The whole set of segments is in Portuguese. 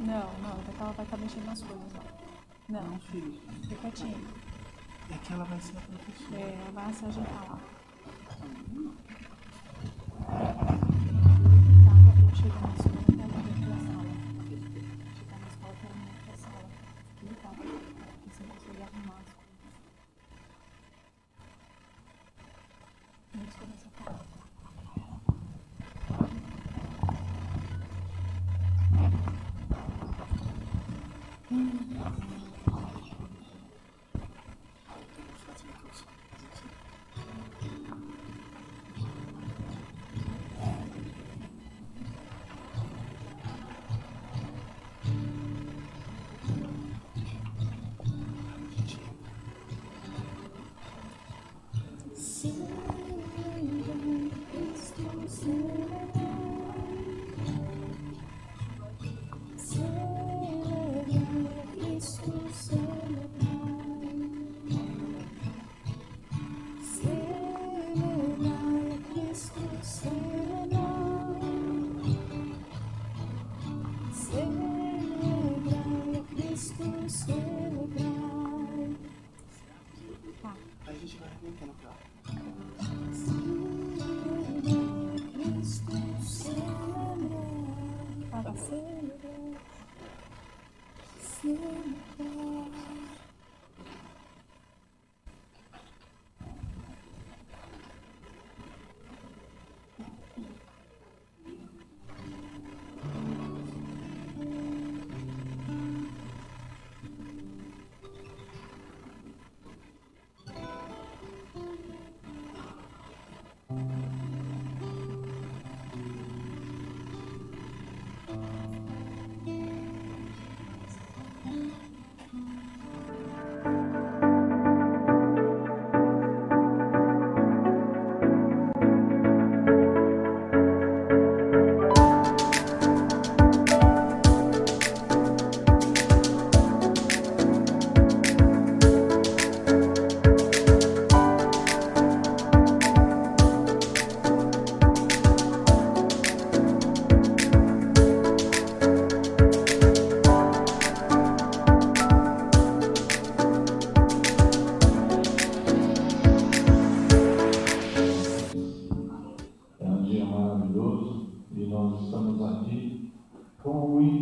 Não, não, é que ela vai estar mexendo nas coisas lá. Não. não, filho. Fica quietinho. É que ela vai ser a professora. É, ela vai se ajeitar lá.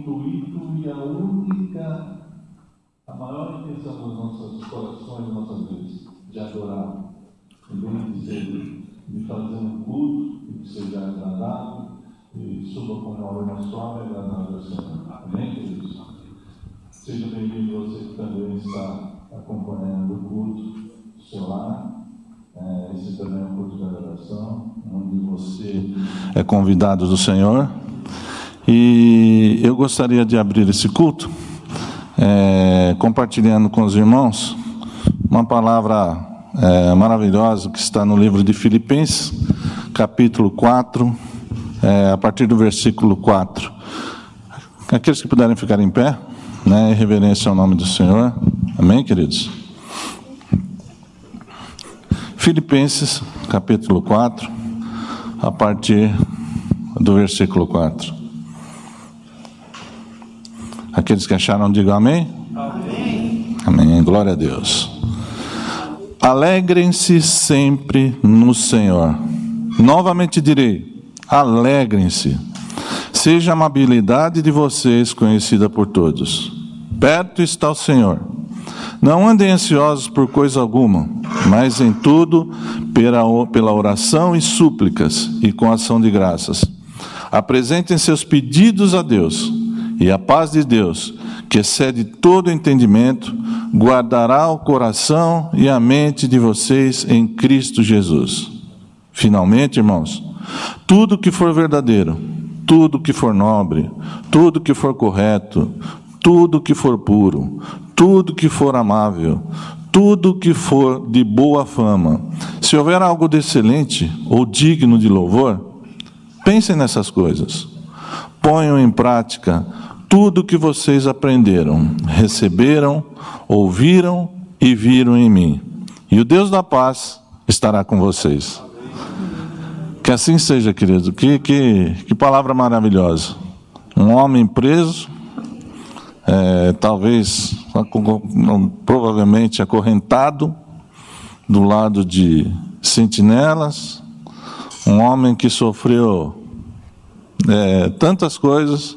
Intuito e a única, a maior intenção dos nossos corações, das nossas de adorar, de bendizer, de fazer um culto que seja agradável e suba com uma obra suave e agradável ao Senhor. Amém, queridos? Seja bem-vindo você que também está acompanhando o culto do seu lar. É, esse também é um culto de adoração, onde você é convidado do Senhor. E eu gostaria de abrir esse culto é, compartilhando com os irmãos uma palavra é, maravilhosa que está no livro de Filipenses, capítulo 4, é, a partir do versículo 4. Aqueles que puderem ficar em pé, né, em reverência ao nome do Senhor. Amém, queridos? Filipenses, capítulo 4, a partir do versículo 4. Aqueles que acharam, digam amém. Amém. Amém. Glória a Deus. Alegrem-se sempre no Senhor. Novamente direi: alegrem-se. Seja a amabilidade de vocês conhecida por todos. Perto está o Senhor. Não andem ansiosos por coisa alguma, mas em tudo, pela, oração e súplicas e com ação de graças. Apresentem seus pedidos a Deus, e a paz de Deus, que excede todo entendimento, guardará o coração e a mente de vocês em Cristo Jesus. Finalmente, irmãos, tudo que for verdadeiro, tudo que for nobre, tudo que for correto, tudo que for puro, tudo que for amável, tudo que for de boa fama, se houver algo de excelente ou digno de louvor, pensem nessas coisas. Ponham em prática tudo que vocês aprenderam, receberam, ouviram e viram em mim. E o Deus da paz estará com vocês. Que assim seja, querido. Que, que, que palavra maravilhosa. Um homem preso, é, talvez, provavelmente acorrentado, do lado de sentinelas, um homem que sofreu é, tantas coisas,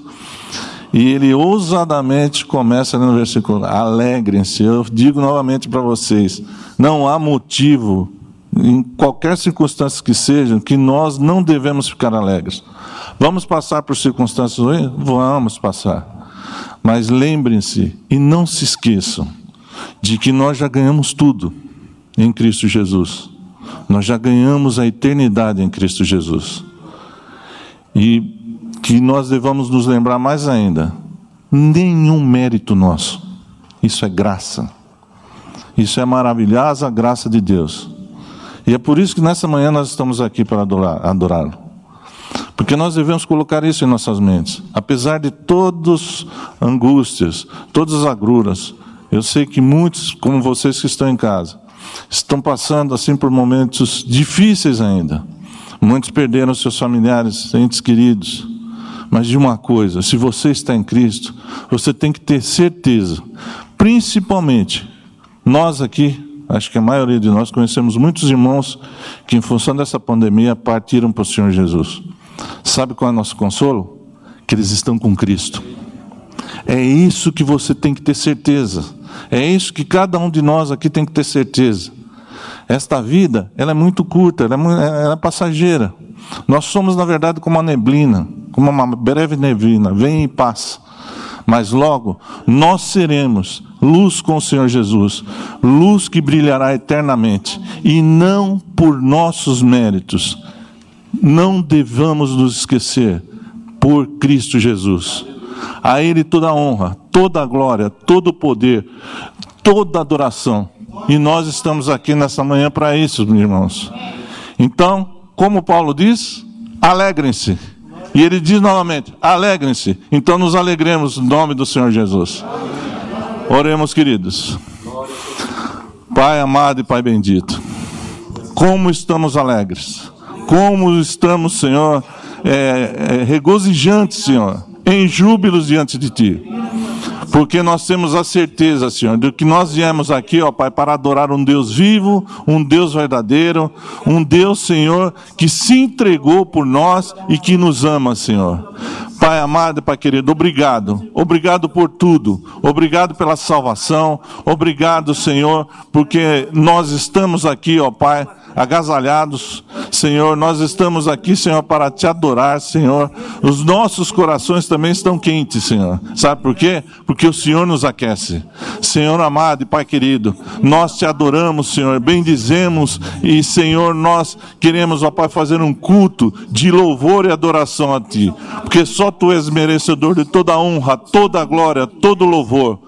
e ele ousadamente começa no versículo: alegrem-se. Eu digo novamente para vocês: não há motivo, em qualquer circunstância que seja, que nós não devemos ficar alegres. Vamos passar por circunstâncias ruins? Vamos passar. Mas lembrem-se e não se esqueçam de que nós já ganhamos tudo em Cristo Jesus. Nós já ganhamos a eternidade em Cristo Jesus. E que nós devamos nos lembrar mais ainda: nenhum mérito nosso. Isso é graça. Isso é maravilhosa graça de Deus. E é por isso que nessa manhã nós estamos aqui para adorá-lo. Porque nós devemos colocar isso em nossas mentes. Apesar de todas angústias, todas as agruras, eu sei que muitos, como vocês que estão em casa, estão passando assim por momentos difíceis ainda. Muitos perderam seus familiares, entes queridos. Mas de uma coisa, se você está em Cristo, você tem que ter certeza, principalmente nós aqui, acho que a maioria de nós conhecemos muitos irmãos que, em função dessa pandemia, partiram para o Senhor Jesus. Sabe qual é o nosso consolo? Que eles estão com Cristo. É isso que você tem que ter certeza. É isso que cada um de nós aqui tem que ter certeza. Esta vida, ela é muito curta, ela é, ela é passageira. Nós somos, na verdade, como uma neblina, como uma breve neblina, vem e passa. Mas logo nós seremos luz com o Senhor Jesus, luz que brilhará eternamente, e não por nossos méritos. Não devamos nos esquecer, por Cristo Jesus. A Ele toda a honra, toda a glória, todo o poder, toda a adoração. E nós estamos aqui nessa manhã para isso, meus irmãos. Então, como Paulo diz, alegrem-se. E ele diz novamente: alegrem-se. Então nos alegremos no nome do Senhor Jesus. Oremos, queridos. Pai amado e Pai bendito, como estamos alegres, como estamos, Senhor, é, é, regozijantes, Senhor, em júbilos diante de Ti. Porque nós temos a certeza, Senhor, de que nós viemos aqui, ó Pai, para adorar um Deus vivo, um Deus verdadeiro, um Deus, Senhor, que se entregou por nós e que nos ama, Senhor. Pai amado, Pai querido, obrigado. Obrigado por tudo. Obrigado pela salvação. Obrigado, Senhor, porque nós estamos aqui, ó Pai, agasalhados. Senhor, nós estamos aqui, Senhor, para te adorar, Senhor. Os nossos corações também estão quentes, Senhor. Sabe por quê? Porque o Senhor nos aquece. Senhor amado e Pai querido, nós te adoramos, Senhor, bendizemos e, Senhor, nós queremos, ó Pai, fazer um culto de louvor e adoração a Ti. Porque só Tu és merecedor de toda honra, toda glória, todo louvor.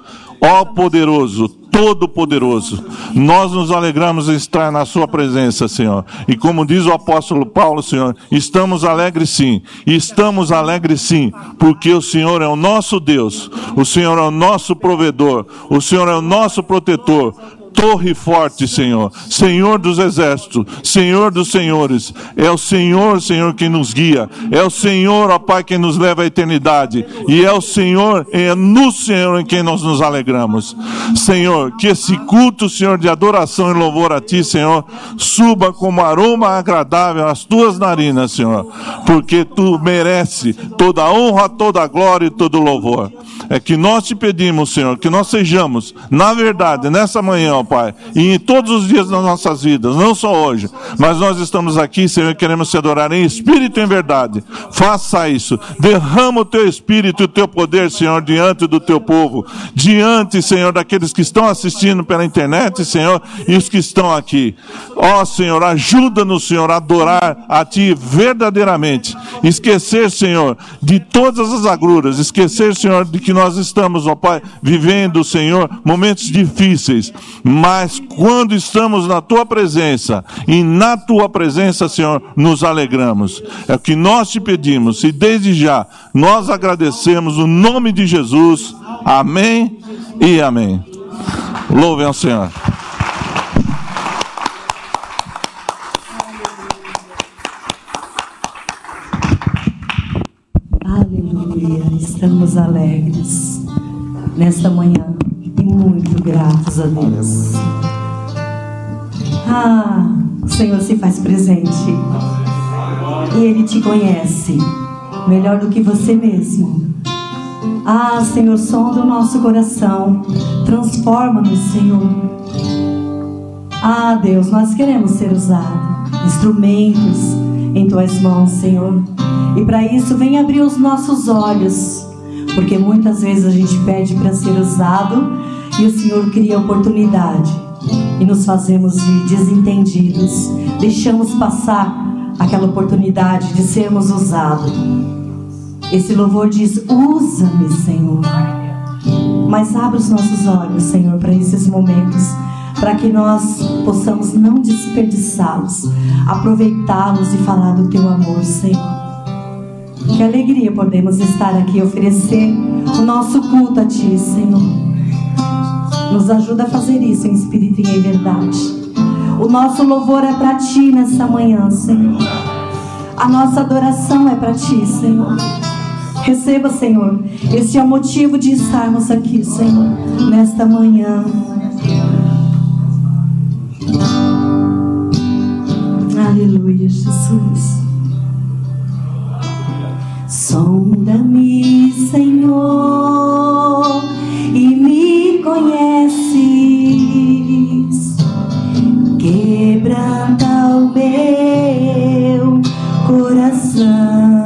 Ó poderoso, Todo-Poderoso. Nós nos alegramos em estar na Sua presença, Senhor. E como diz o apóstolo Paulo, Senhor, estamos alegres sim. Estamos alegres sim, porque o Senhor é o nosso Deus, o Senhor é o nosso provedor, o Senhor é o nosso protetor torre forte, Senhor, Senhor dos exércitos, Senhor dos senhores. É o Senhor, Senhor, quem nos guia. É o Senhor, ó Pai, quem nos leva à eternidade. E é o Senhor, é no Senhor em quem nós nos alegramos. Senhor, que esse culto, Senhor, de adoração e louvor a Ti, Senhor, suba como aroma agradável às Tuas narinas, Senhor, porque Tu merece toda a honra, toda a glória e todo o louvor. É que nós te pedimos, Senhor, que nós sejamos, na verdade, nessa manhã, ó Pai, e em todos os dias das nossas vidas, não só hoje, mas nós estamos aqui, Senhor, e queremos te adorar em espírito e em verdade. Faça isso, derrama o teu espírito e o teu poder, Senhor, diante do teu povo, diante, Senhor, daqueles que estão assistindo pela internet, Senhor, e os que estão aqui. Ó Senhor, ajuda-nos, Senhor, a adorar a Ti verdadeiramente. Esquecer, Senhor, de todas as agruras, esquecer, Senhor, de que nós estamos, ó Pai, vivendo, Senhor, momentos difíceis, mas quando estamos na tua presença e na tua presença, Senhor, nos alegramos. É o que nós te pedimos e desde já nós agradecemos o nome de Jesus. Amém e amém. Louvem ao Senhor. Aleluia, estamos alegres. nesta manhã muito gratos a Deus. Ah, o Senhor se faz presente e Ele te conhece melhor do que você mesmo. Ah, Senhor, sonda o nosso coração, transforma-nos, Senhor. Ah, Deus, nós queremos ser usados, instrumentos em tuas mãos, Senhor. E para isso, vem abrir os nossos olhos, porque muitas vezes a gente pede para ser usado e o Senhor cria oportunidade e nos fazemos de desentendidos, deixamos passar aquela oportunidade de sermos usados. Esse louvor diz: Usa-me, Senhor. Mas abre os nossos olhos, Senhor, para esses momentos, para que nós possamos não desperdiçá-los, aproveitá-los e falar do teu amor, Senhor. Que alegria podemos estar aqui e oferecer o nosso culto a Ti, Senhor. Nos ajuda a fazer isso em espírito e em verdade. O nosso louvor é para Ti nessa manhã, Senhor. A nossa adoração é para Ti, Senhor. Receba, Senhor. Esse é o motivo de estarmos aqui, Senhor, nesta manhã. Aleluia, Jesus. Sonda-me, Senhor, e me conheces. Quebranta o meu coração.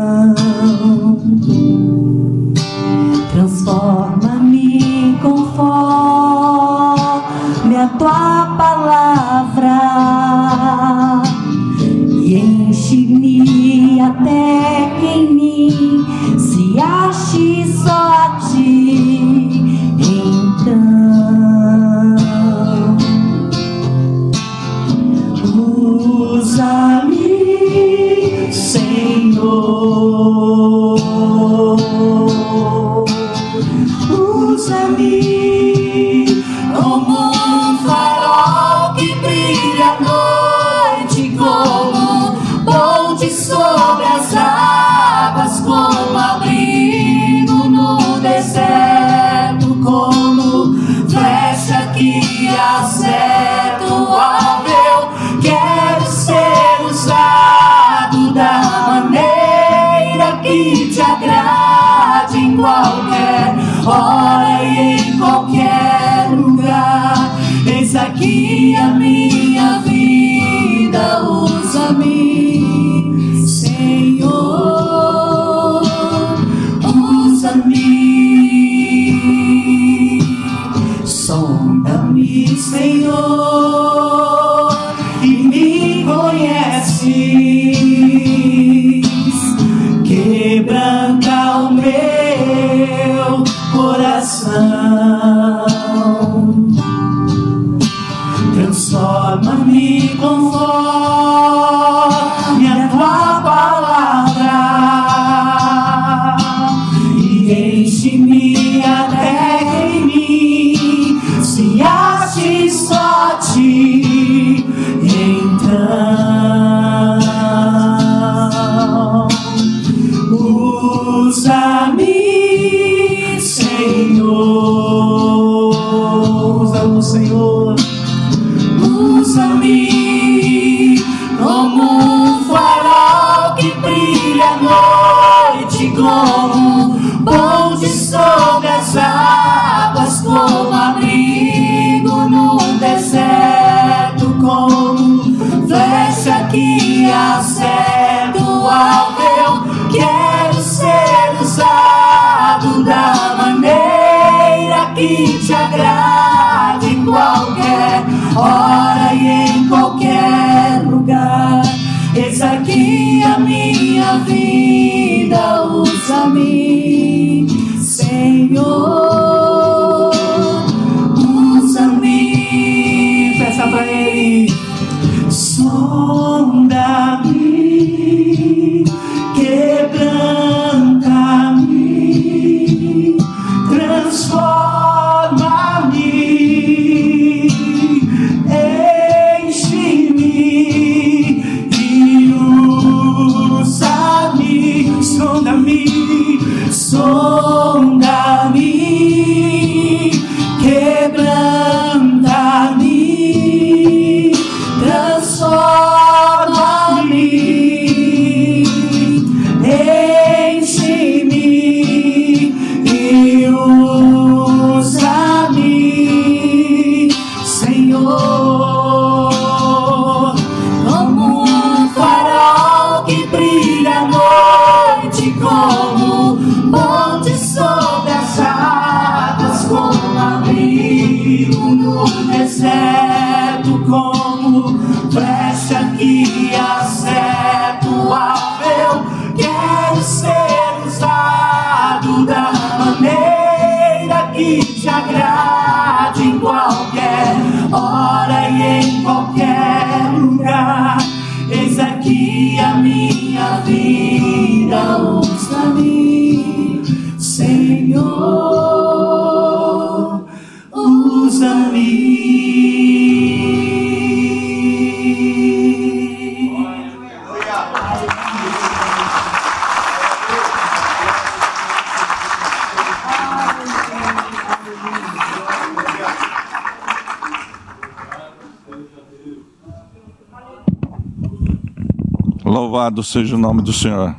Seja o nome do Senhor.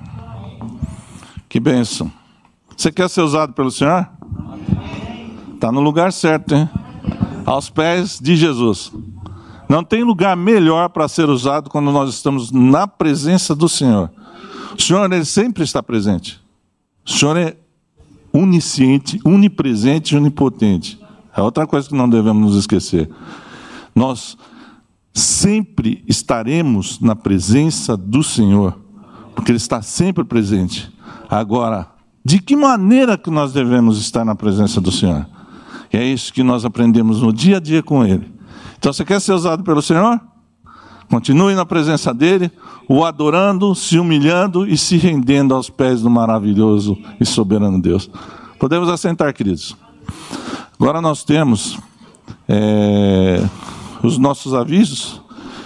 Que bênção. Você quer ser usado pelo Senhor? Está no lugar certo, hein? Aos pés de Jesus. Não tem lugar melhor para ser usado quando nós estamos na presença do Senhor. O Senhor, ele sempre está presente. O Senhor é onisciente, onipresente e onipotente. É outra coisa que não devemos nos esquecer. Nós sempre estaremos na presença do Senhor, porque Ele está sempre presente. Agora, de que maneira que nós devemos estar na presença do Senhor? E é isso que nós aprendemos no dia a dia com Ele. Então, você quer ser usado pelo Senhor? Continue na presença dEle, o adorando, se humilhando e se rendendo aos pés do maravilhoso e soberano Deus. Podemos assentar, queridos. Agora nós temos é, os nossos avisos,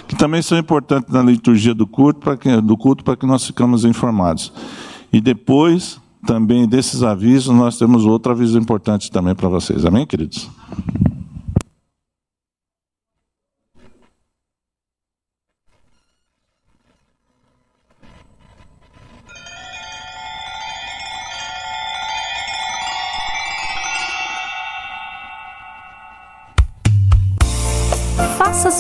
que também são importantes na liturgia do culto, para que, do culto, para que nós ficamos informados. E depois, também desses avisos, nós temos outro aviso importante também para vocês. Amém, queridos?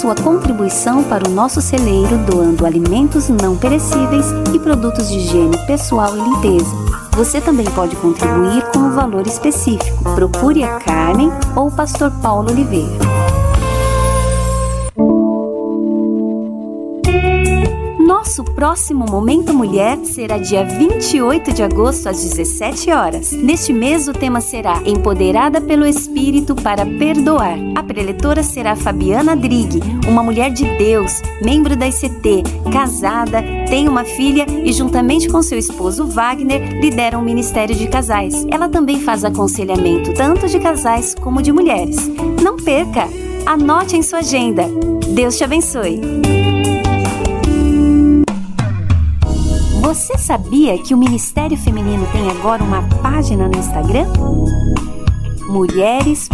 Sua contribuição para o nosso celeiro doando alimentos não perecíveis e produtos de higiene pessoal e limpeza. Você também pode contribuir com um valor específico. Procure a Carmen ou o pastor Paulo Oliveira. Nosso próximo Momento Mulher será dia 28 de agosto às 17 horas. Neste mês o tema será Empoderada pelo Espírito para perdoar. A preletora será Fabiana Drigue, uma mulher de Deus, membro da ICT, casada, tem uma filha e juntamente com seu esposo Wagner lidera um ministério de casais. Ela também faz aconselhamento tanto de casais como de mulheres. Não perca! Anote em sua agenda. Deus te abençoe. Você sabia que o Ministério Feminino tem agora uma página no Instagram? Mulheres.ict.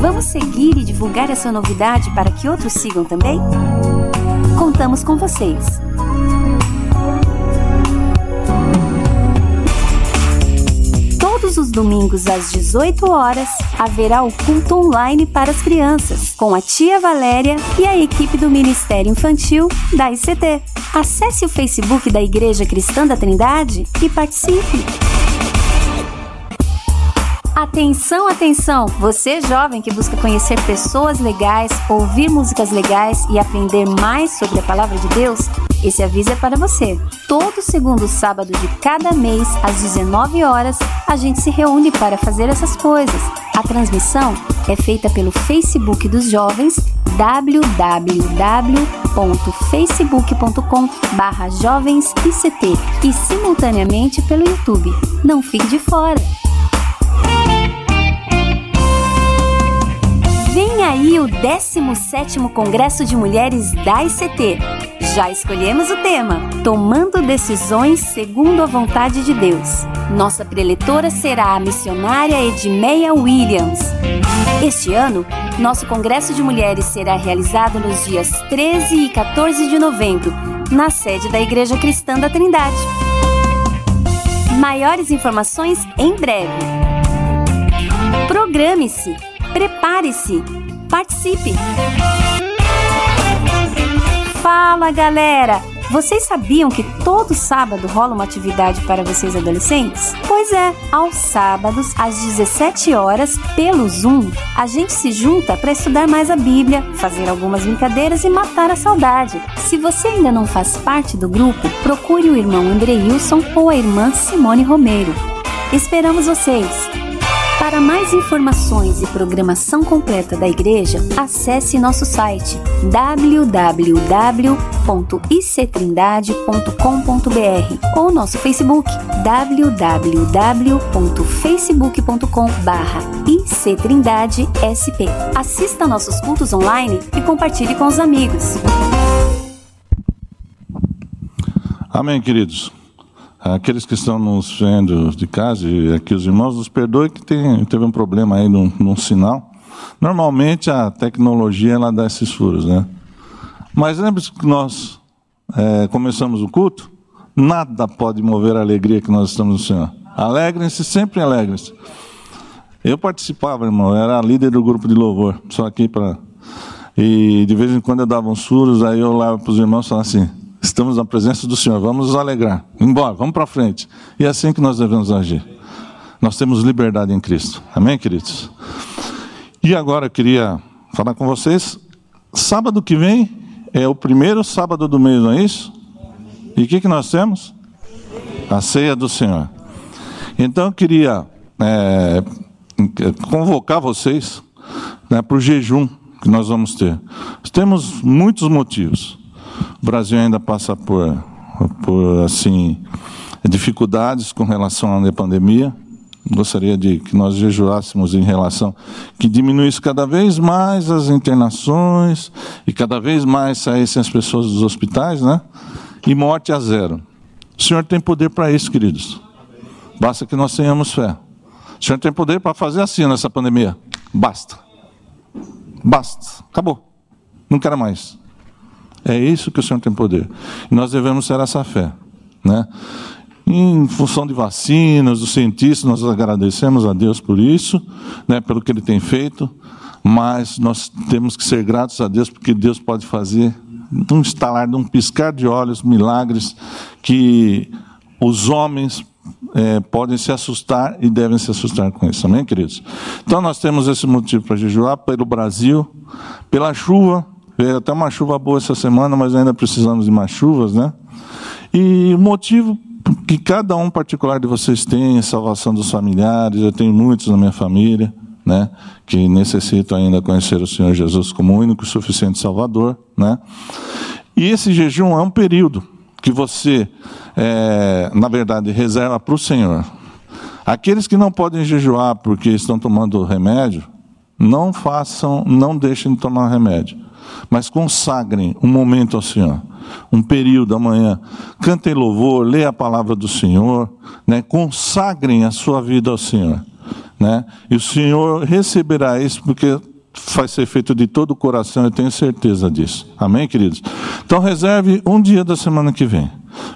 Vamos seguir e divulgar essa novidade para que outros sigam também? Contamos com vocês. Todos os domingos às 18 horas haverá o culto online para as crianças, com a tia Valéria e a equipe do Ministério Infantil da ICT. Acesse o Facebook da Igreja Cristã da Trindade e participe. Atenção, atenção! Você jovem que busca conhecer pessoas legais, ouvir músicas legais e aprender mais sobre a palavra de Deus, esse aviso é para você. Todo segundo sábado de cada mês, às 19 horas, a gente se reúne para fazer essas coisas. A transmissão é feita pelo Facebook dos jovens www.facebook.com/jovemsict e simultaneamente pelo YouTube. Não fique de fora. Vem aí o 17º Congresso de Mulheres da ICT. Já escolhemos o tema: Tomando decisões segundo a vontade de Deus. Nossa preletora será a missionária Edmeia Williams. Este ano, nosso Congresso de Mulheres será realizado nos dias 13 e 14 de novembro, na sede da Igreja Cristã da Trindade. Maiores informações em breve. Programe-se, prepare-se, participe. Fala galera! Vocês sabiam que todo sábado rola uma atividade para vocês adolescentes? Pois é, aos sábados, às 17 horas, pelo Zoom, a gente se junta para estudar mais a Bíblia, fazer algumas brincadeiras e matar a saudade. Se você ainda não faz parte do grupo, procure o irmão Andreilson ou a irmã Simone Romero. Esperamos vocês! Para mais informações e programação completa da igreja, acesse nosso site www.ictrindade.com.br ou nosso Facebook www.facebook.com/ictrindadesp. Assista nossos cultos online e compartilhe com os amigos. Amém, queridos. Aqueles que estão nos vendo de casa e aqui os irmãos, nos perdoem que tem, teve um problema aí num, sinal. Normalmente a tecnologia ela dá esses furos, né? Mas lembre-se que nós é, começamos o culto, nada pode mover a alegria que nós estamos no Senhor. Alegrem-se, sempre alegrem-se. Eu participava, irmão, era líder do grupo de louvor, só aqui para. E de vez em quando eu dava uns furos, aí eu olhava para os irmãos e falava assim: Estamos na presença do Senhor, vamos nos alegrar. Embora, vamos para frente. E é assim que nós devemos agir. Nós temos liberdade em Cristo. Amém, queridos? E agora eu queria falar com vocês. Sábado que vem é o primeiro sábado do mês, não é isso? E o que, que nós temos? A ceia do Senhor. Então eu queria é, convocar vocês né, para o jejum que nós vamos ter. Temos muitos motivos. O Brasil ainda passa por, por assim, dificuldades com relação à pandemia. Gostaria de que nós jejuássemos em relação que diminuísse cada vez mais as internações e cada vez mais saíssem as pessoas dos hospitais, né? E morte a zero. O Senhor tem poder para isso, queridos. Basta que nós tenhamos fé. O Senhor tem poder para fazer assim nessa pandemia. Basta. Basta. Acabou. Não quero mais. É isso que o Senhor tem poder. E nós devemos ter essa fé. Né? Em função de vacinas, dos cientistas, nós agradecemos a Deus por isso, né, pelo que Ele tem feito, mas nós temos que ser gratos a Deus porque Deus pode fazer um estalar, um piscar de olhos, milagres que os homens é, podem se assustar e devem se assustar com isso, amém, queridos? Então nós temos esse motivo para jejuar pelo Brasil, pela chuva, Veio até uma chuva boa essa semana, mas ainda precisamos de mais chuvas, né? E o motivo que cada um particular de vocês tem, salvação dos familiares, eu tenho muitos na minha família, né? Que necessitam ainda conhecer o Senhor Jesus como único e suficiente Salvador, né? E esse jejum é um período que você, é, na verdade, reserva para o Senhor. Aqueles que não podem jejuar porque estão tomando remédio, não façam, não deixem de tomar remédio mas consagrem um momento ao Senhor, um período amanhã. Cantem louvor, leia a palavra do Senhor, né? consagrem a sua vida ao Senhor. Né? E o Senhor receberá isso, porque vai ser feito de todo o coração, eu tenho certeza disso. Amém, queridos? Então reserve um dia da semana que vem.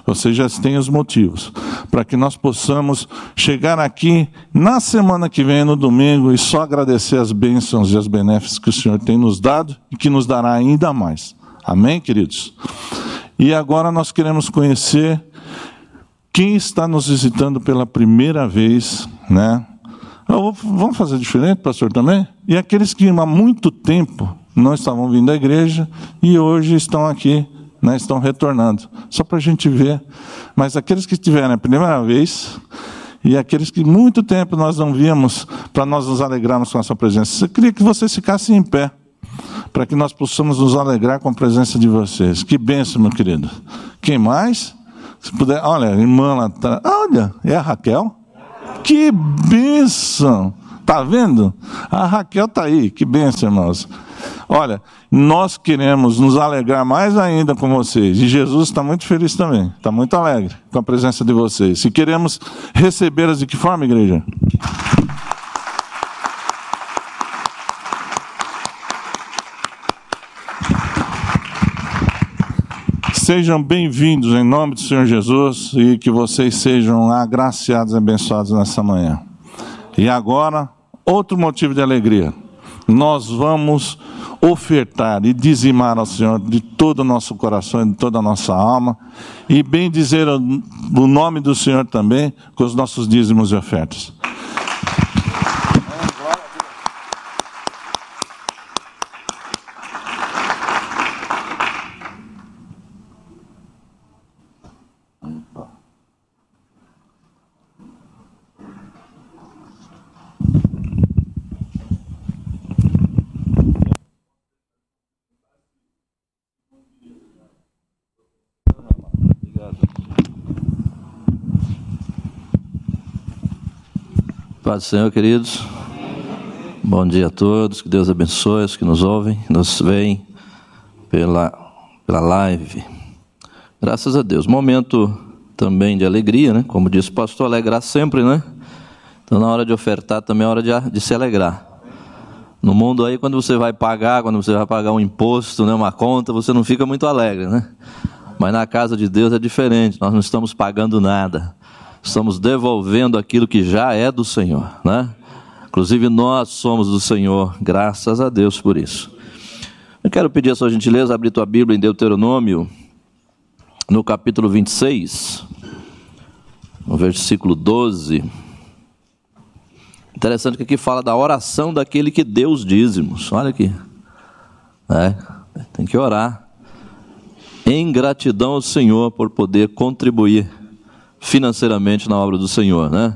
Você já tem os motivos para que nós possamos chegar aqui na semana que vem, no domingo, e só agradecer as bênçãos e as benéficas que o Senhor tem nos dado e que nos dará ainda mais. Amém, queridos? E agora nós queremos conhecer quem está nos visitando pela primeira vez, né? Vamos fazer diferente, pastor, também? E aqueles que há muito tempo não estavam vindo à igreja e hoje estão aqui, né, estão retornando. Só para a gente ver. Mas aqueles que estiveram a primeira vez e aqueles que muito tempo nós não víamos, para nós nos alegrarmos com a sua presença. Eu queria que vocês ficassem em pé, para que nós possamos nos alegrar com a presença de vocês. Que benção, meu querido. Quem mais? Se puder, olha, irmã lá atrás. Olha, é a Raquel. Que bênção! Tá vendo? A Raquel tá aí. Que bênção, irmãos. Olha, nós queremos nos alegrar mais ainda com vocês. E Jesus está muito feliz também. Está muito alegre com a presença de vocês. E queremos recebê-las de que forma, igreja? Sejam bem-vindos em nome do Senhor Jesus e que vocês sejam agraciados e abençoados nessa manhã. E agora, outro motivo de alegria. nós vamos ofertar e dizimar ao Senhor de todo o nosso coração de toda a nossa alma, e bem dizer o nome do Senhor também com os nossos dízimos e ofertas. Paz do Senhor, queridos. Bom dia a todos, que Deus abençoe os que nos ouvem, nos veem pela, pela live. Graças a Deus. Momento também de alegria, né? Como disse o pastor, alegrar sempre, né? Então, na hora de ofertar, também é hora de, de se alegrar. No mundo aí, quando você vai pagar, quando você vai pagar um imposto, né, uma conta, você não fica muito alegre, né? Mas na casa de Deus é diferente, nós não estamos pagando nada estamos devolvendo aquilo que já é do Senhor, né? Inclusive nós somos do Senhor, graças a Deus por isso. Eu quero pedir a sua gentileza, abrir tua Bíblia em Deuteronômio, no capítulo 26, no versículo 12. Interessante que aqui fala da oração daquele que deu os dízimos. Olha aqui. É, tem que orar. Em gratidão ao Senhor por poder contribuir financeiramente na obra do Senhor, né?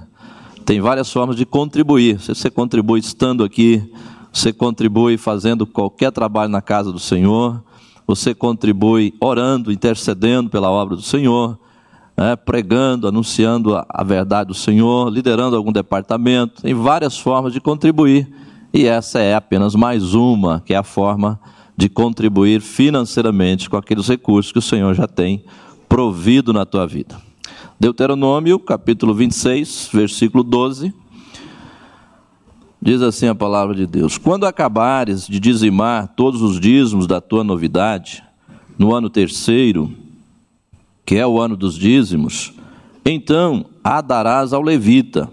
Tem várias formas de contribuir. Você contribui estando aqui, você contribui fazendo qualquer trabalho na casa do Senhor, você contribui orando, intercedendo pela obra do Senhor, né? pregando, anunciando a, a verdade do Senhor, liderando algum departamento. Tem várias formas de contribuir e essa é apenas mais uma, que é a forma de contribuir financeiramente com aqueles recursos que o Senhor já tem provido na tua vida. Deuteronômio, capítulo 26, versículo 12. Diz assim a palavra de Deus: Quando acabares de dizimar todos os dízimos da tua novidade, no ano terceiro, que é o ano dos dízimos, então a darás ao levita,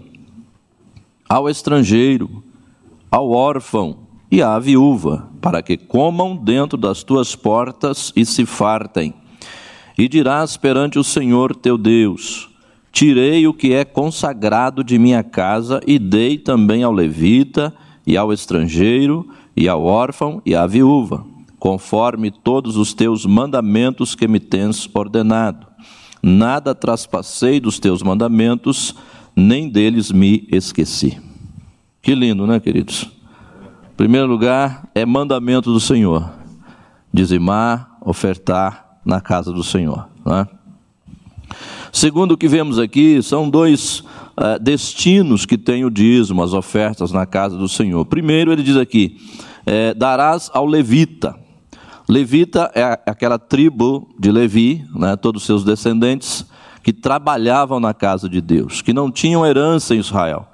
ao estrangeiro, ao órfão e à viúva, para que comam dentro das tuas portas e se fartem e dirás perante o Senhor teu Deus: Tirei o que é consagrado de minha casa e dei também ao levita, e ao estrangeiro, e ao órfão, e à viúva, conforme todos os teus mandamentos que me tens ordenado. Nada traspassei dos teus mandamentos, nem deles me esqueci. Que lindo, né, queridos? Em primeiro lugar, é mandamento do Senhor: dizimar, ofertar, na casa do Senhor. Né? Segundo o que vemos aqui, são dois uh, destinos que tem o dízimo, as ofertas na casa do Senhor. Primeiro, ele diz aqui: é, darás ao levita. Levita é aquela tribo de Levi, né, todos os seus descendentes, que trabalhavam na casa de Deus, que não tinham herança em Israel.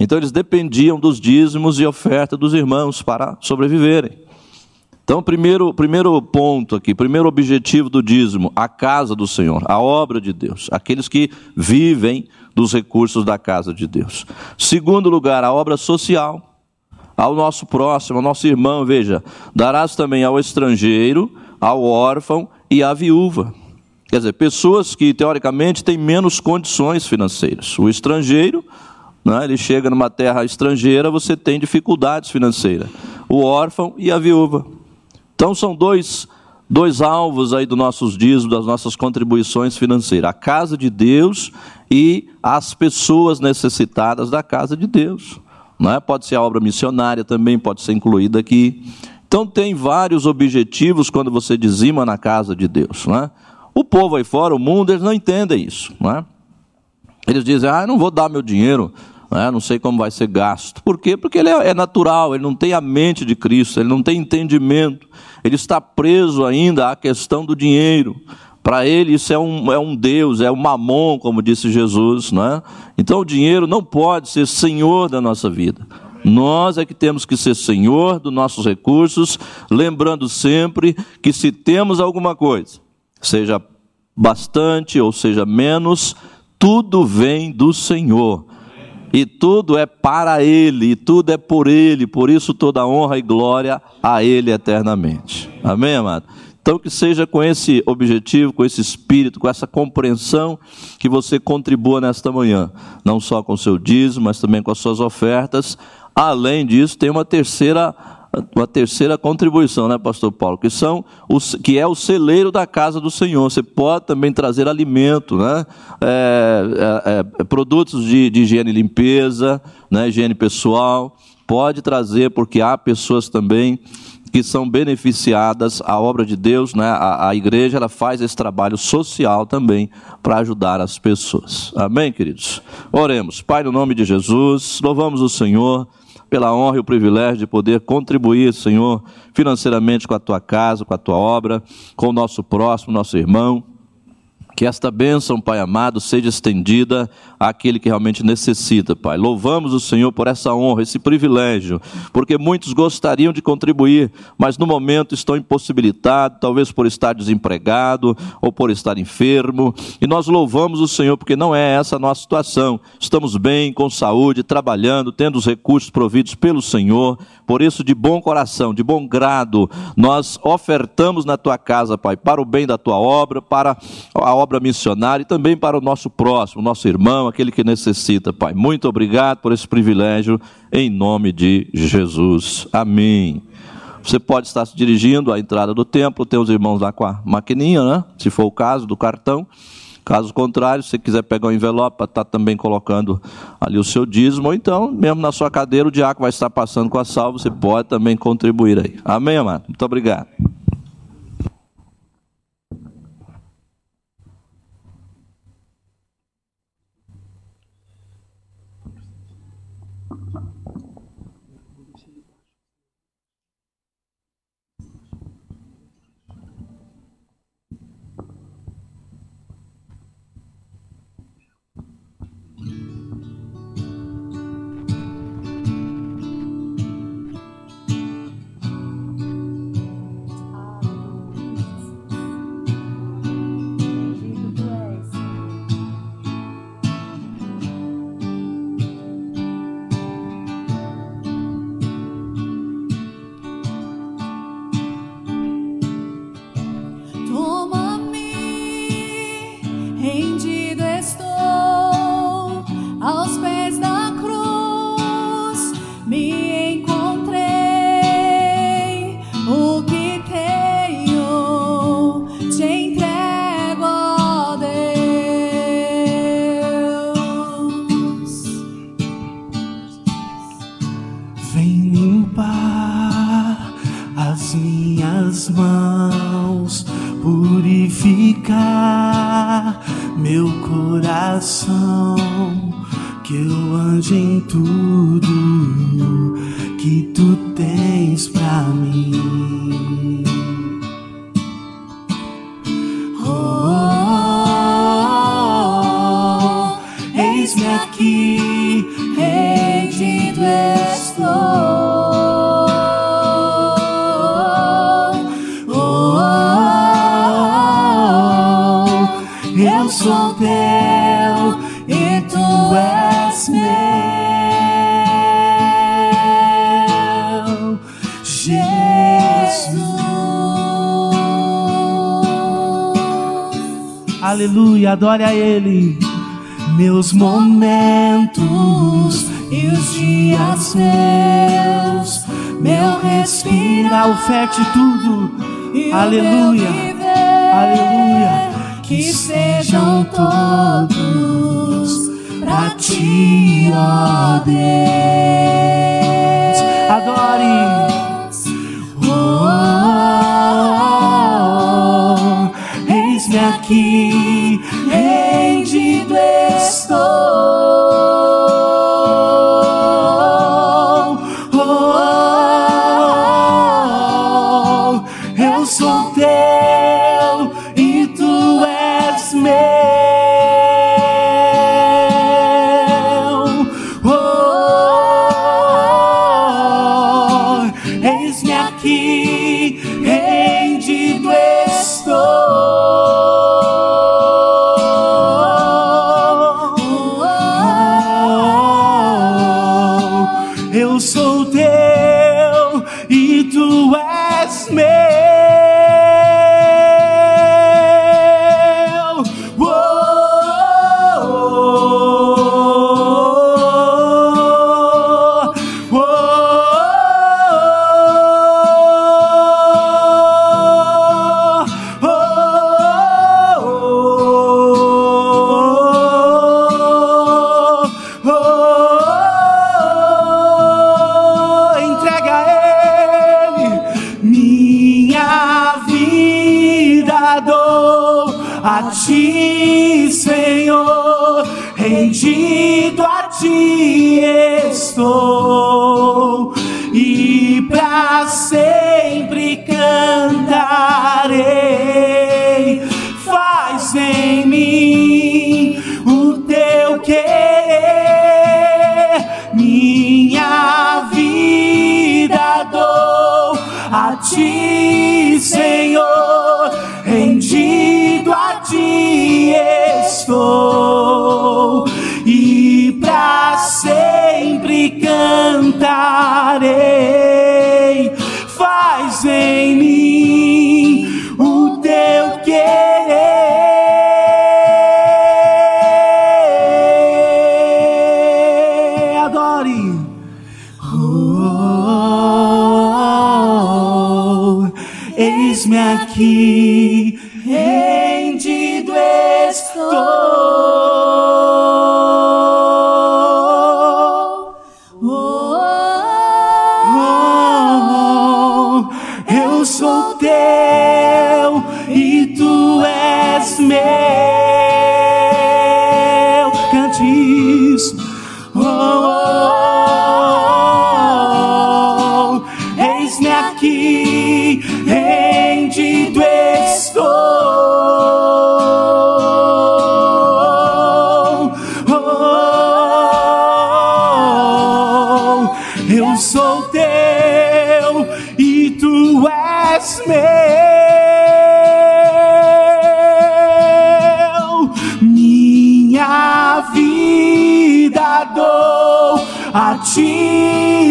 Então eles dependiam dos dízimos e oferta dos irmãos para sobreviverem. Então, primeiro, primeiro ponto aqui, primeiro objetivo do dízimo, a casa do Senhor, a obra de Deus, aqueles que vivem dos recursos da casa de Deus. Segundo lugar, a obra social, ao nosso próximo, ao nosso irmão, veja, darás também ao estrangeiro, ao órfão e à viúva. Quer dizer, pessoas que teoricamente têm menos condições financeiras. O estrangeiro, né, ele chega numa terra estrangeira, você tem dificuldades financeiras. O órfão e a viúva. Então são dois, dois alvos aí dos nossos dízimos, das nossas contribuições financeiras: a casa de Deus e as pessoas necessitadas da casa de Deus. Não é? Pode ser a obra missionária também, pode ser incluída aqui. Então tem vários objetivos quando você dizima na casa de Deus. Não é? O povo aí fora, o mundo, eles não entendem isso. Não é? Eles dizem, ah, não vou dar meu dinheiro né? não sei como vai ser gasto. Por quê? Porque ele é, é natural, ele não tem a mente de Cristo, ele não tem entendimento, ele está preso ainda à questão do dinheiro. Para ele isso é um, é um Deus, é um mamon, como disse Jesus. Não é? Então o dinheiro não pode ser senhor da nossa vida. Nós é que temos que ser senhor dos nossos recursos, lembrando sempre que se temos alguma coisa, seja bastante ou seja menos, tudo vem do Senhor. E tudo é para Ele, e tudo é por Ele, por isso toda honra e glória a Ele eternamente. Amém, amado? Então, que seja com esse objetivo, com esse espírito, com essa compreensão, que você contribua nesta manhã, não só com seu dízimo, mas também com as suas ofertas. Além disso, tem uma terceira uma terceira contribuição, né, Pastor Paulo? Que são os, que é o celeiro da casa do Senhor. Você pode também trazer alimento, né? É, é, é, produtos de, de higiene e limpeza, né? higiene pessoal. Pode trazer, porque há pessoas também que são beneficiadas a obra de Deus, né? A, a igreja ela faz esse trabalho social também para ajudar as pessoas. Amém, queridos. Oremos. Pai, no nome de Jesus, louvamos o Senhor pela honra e o privilégio de poder contribuir, Senhor, financeiramente com a tua casa, com a tua obra, com o nosso próximo, nosso irmão. Que esta bênção, Pai amado, seja estendida àquele que realmente necessita, Pai. Louvamos o Senhor por essa honra, esse privilégio, porque muitos gostariam de contribuir, mas no momento estão impossibilitados, talvez por estar desempregado ou por estar enfermo. E nós louvamos o Senhor porque não é essa a nossa situação. Estamos bem, com saúde, trabalhando, tendo os recursos providos pelo Senhor. Por isso, de bom coração, de bom grado, nós ofertamos na tua casa, Pai, para o bem da tua obra, para a obra obra missionária e também para o nosso próximo, nosso irmão, aquele que necessita, Pai. Muito obrigado por esse privilégio, em nome de Jesus. Amém. Você pode estar se dirigindo à entrada do templo, tem os irmãos lá com a maquininha, né? Se for o caso, do cartão. Caso contrário, se quiser pegar o um envelope para estar tá também colocando ali o seu dízimo, ou então, mesmo na sua cadeira, o diácono vai estar passando com a salva, você pode também contribuir aí. Amém, amado? Muito obrigado. coração que eu ande em tudo. Adore a Ele. Meus momentos e os dias meus, meu respirar, oferte tudo. Aleluia, aleluia. Que sejam todos para ti, ó Deus. Adore. Oh, oh, oh, eis-me aqui aqui,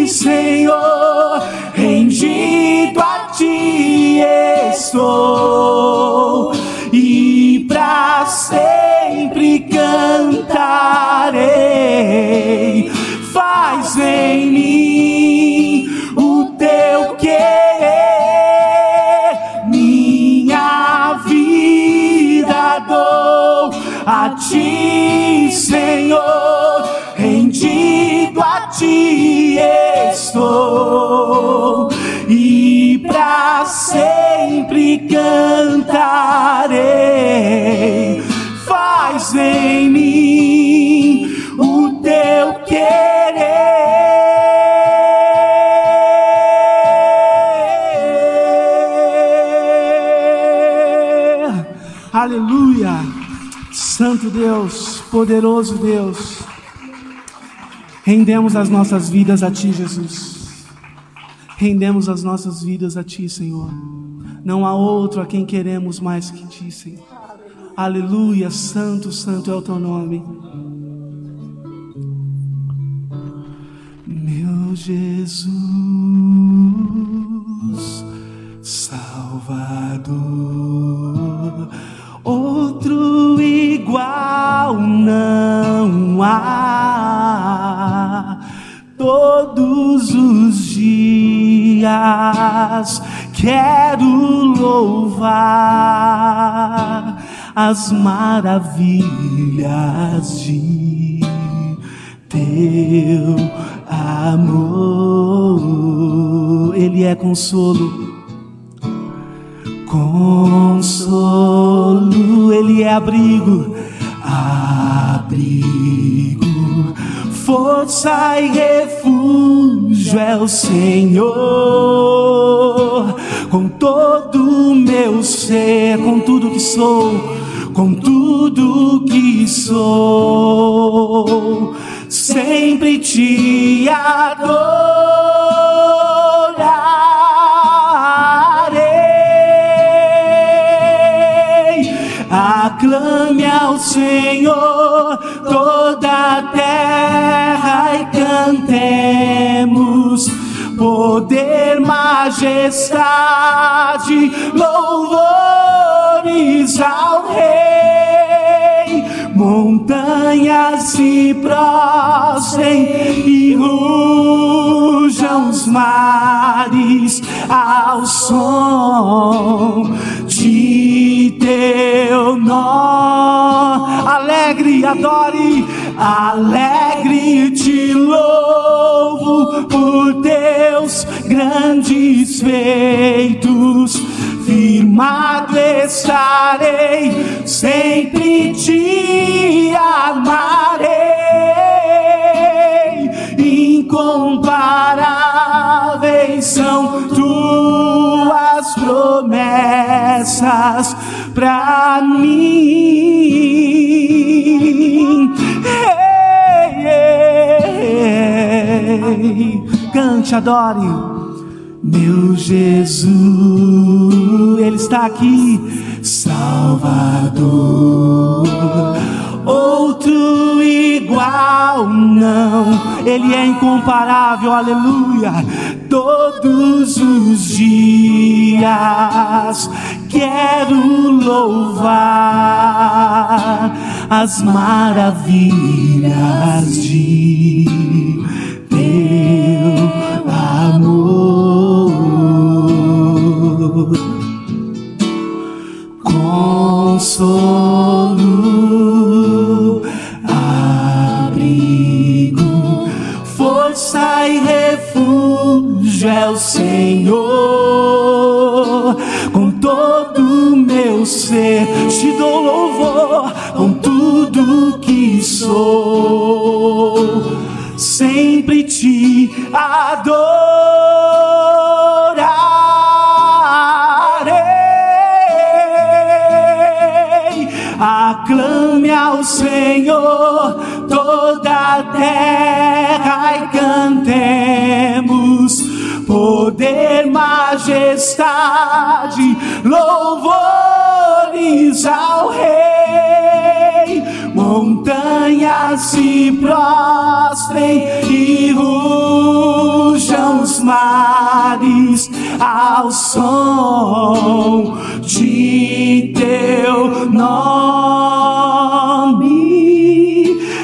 Senhor, rendido a ti estou e para sempre cantarei. Faz em mim o teu querer, minha vida dou a ti, Senhor, rendido a ti estou e para sempre cantarei. Faz em mim o teu querer. Aleluia. Santo Deus, poderoso Deus. Rendemos as nossas vidas a Ti, Jesus. Rendemos as nossas vidas a Ti, Senhor. Não há outro a quem queremos mais que Ti, Senhor. Aleluia, Santo, Santo é o Teu nome. Meu Jesus, Salvador, outro igual não há. Todos os dias quero louvar as maravilhas de teu amor. Ele é consolo, consolo, Ele é abrigo, abrigo, força e refúgio é o Senhor. Com todo o meu ser, com tudo que sou, com tudo que sou, sempre te adorarei. Ao Senhor toda a terra e cantemos majestade, louvores ao Rei. Montanhas se prostrem e rujam os mares ao som de teu nome. Alegre, adore, alegre te louvo por teus grandes feitos. Firmado estarei, sempre te amarei. Incomparáveis são tuas promessas para mim. Ei, ei, ei. Cante, adore. Meu Jesus, Ele está aqui, Salvador. Outro igual não, Ele é incomparável, aleluia. Todos os dias quero louvar as maravilhas de teu amor. Consolo, refúgio é o Senhor. Com todo o meu ser te dou louvor, com tudo que sou sempre te adorarei. Majestade, louvores ao Rei. Montanhas se prostrem e rujam os mares ao som de teu nome.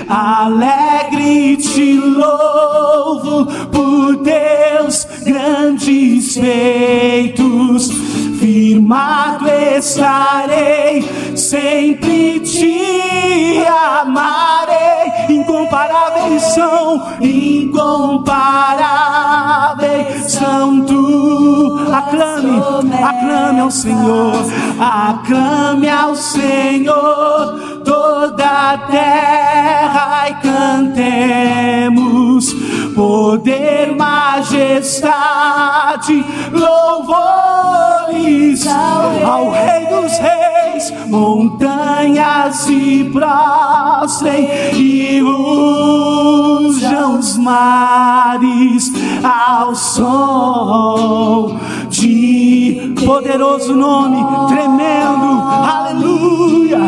Alegre te louvo por teus grandes feitos. Firmado estarei, sempre te amarei. Incomparáveis são, incomparáveis são tu. Aclame, aclame ao Senhor, aclame ao Senhor toda a terra e cantemos poder, majestade, louvores ao Rei dos Reis. Montanhas se prostrem e rujam os mares ao som de poderoso nome, tremendo, aleluia.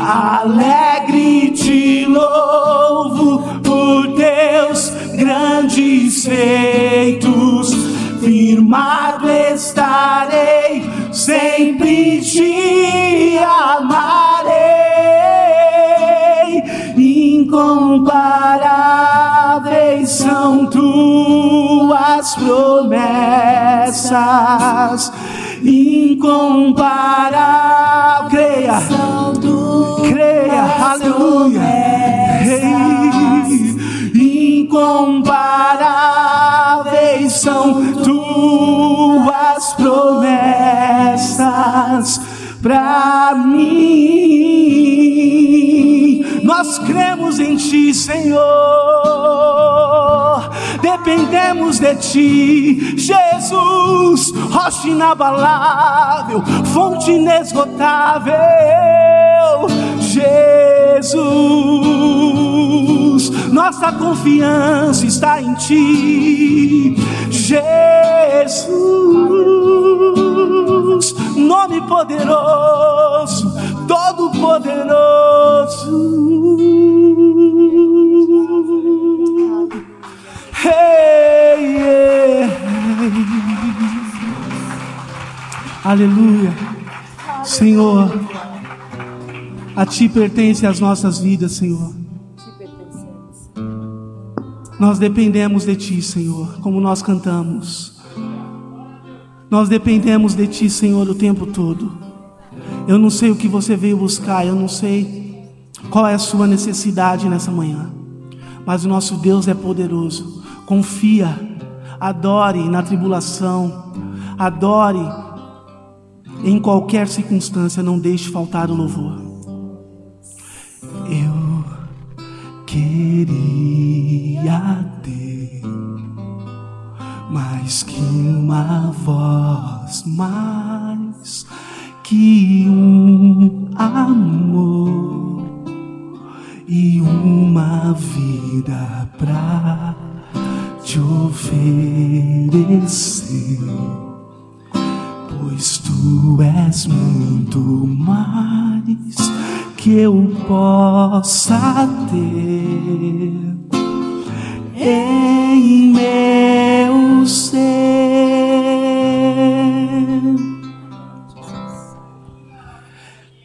Alegre te louvo por teus grandes feitos. Firmado estarei, sempre te amarei. Incomparáveis são tuas promessas. Incomparável, creia, creia, aleluia. Ei, incomparáveis são tuas promessas para mim. Nós cremos em ti, Senhor. Dependemos de ti, Jesus, rocha inabalável, fonte inesgotável. Jesus, nossa confiança está em ti, Jesus, nome poderoso, todo poderoso. Hey, yeah. Aleluia. Senhor, a Ti pertence as nossas vidas, Senhor. Nós dependemos de Ti, Senhor, como nós cantamos. Nós dependemos de Ti, Senhor, o tempo todo. Eu não sei o que você veio buscar, eu não sei qual é a sua necessidade nessa manhã, mas o nosso Deus é poderoso. Confia, adore na tribulação, adore em qualquer circunstância, não deixe faltar o louvor. Queria ter mais que uma voz, mais que um amor e uma vida pra te oferecer. Pois tu és muito mais que eu possa ter em meu ser.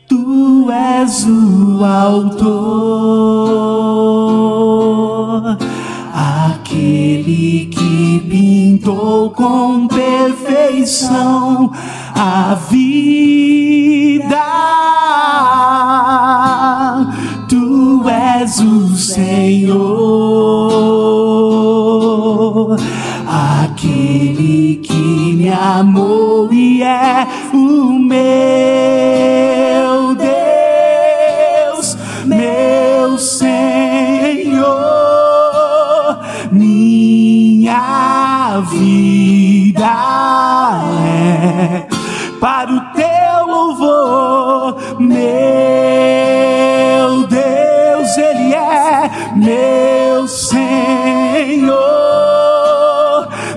Tu és o autor, aquele que pintou com perfeição a vida. Tu és o Senhor, aquele que me amou e é o meu para o teu louvor, meu Deus, Ele é meu Senhor,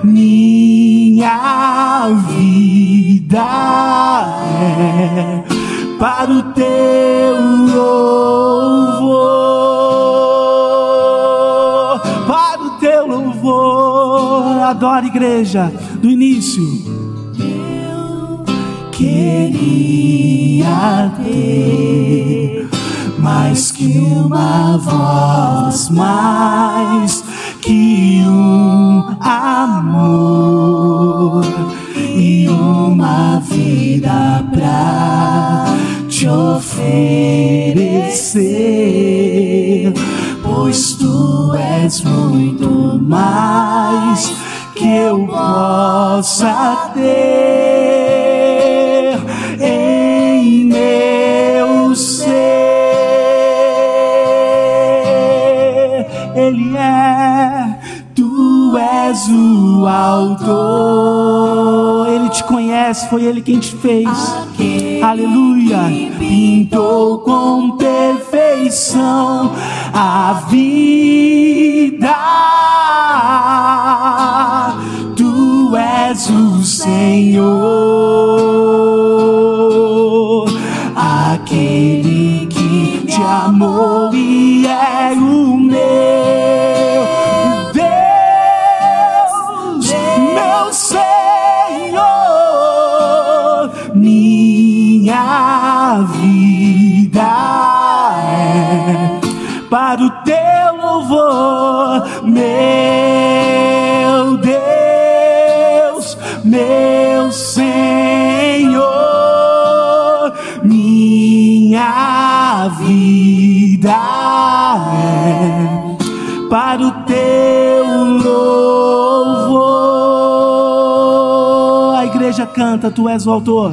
minha vida é para o teu louvor, para o teu louvor, adora igreja do início queria ter mais que uma voz, mais que um amor e uma vida pra te oferecer, pois tu és muito mais que eu possa ter o autor. Ele te conhece, foi ele quem te fez. Aleluia. Pintou com perfeição a vida. Tu és o Senhor, aquele que te amou Senhor, minha vida é para o teu louvor. A igreja canta, tu és o autor.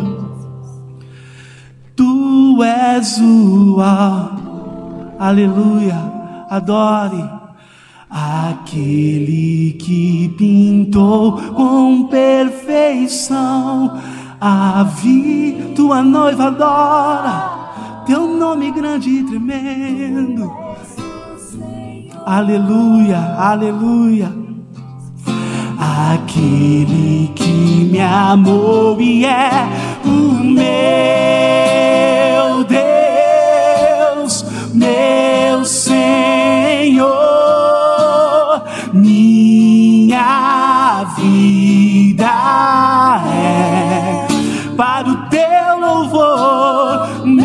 Tu és o autor. Aleluia, adore aquele que pintou com perfeição a vida. Tua noiva adora teu nome grande e tremendo. Aleluia, aleluia. Aquele que me amou e é o meu Deus, meu Senhor, para o teu louvor, meu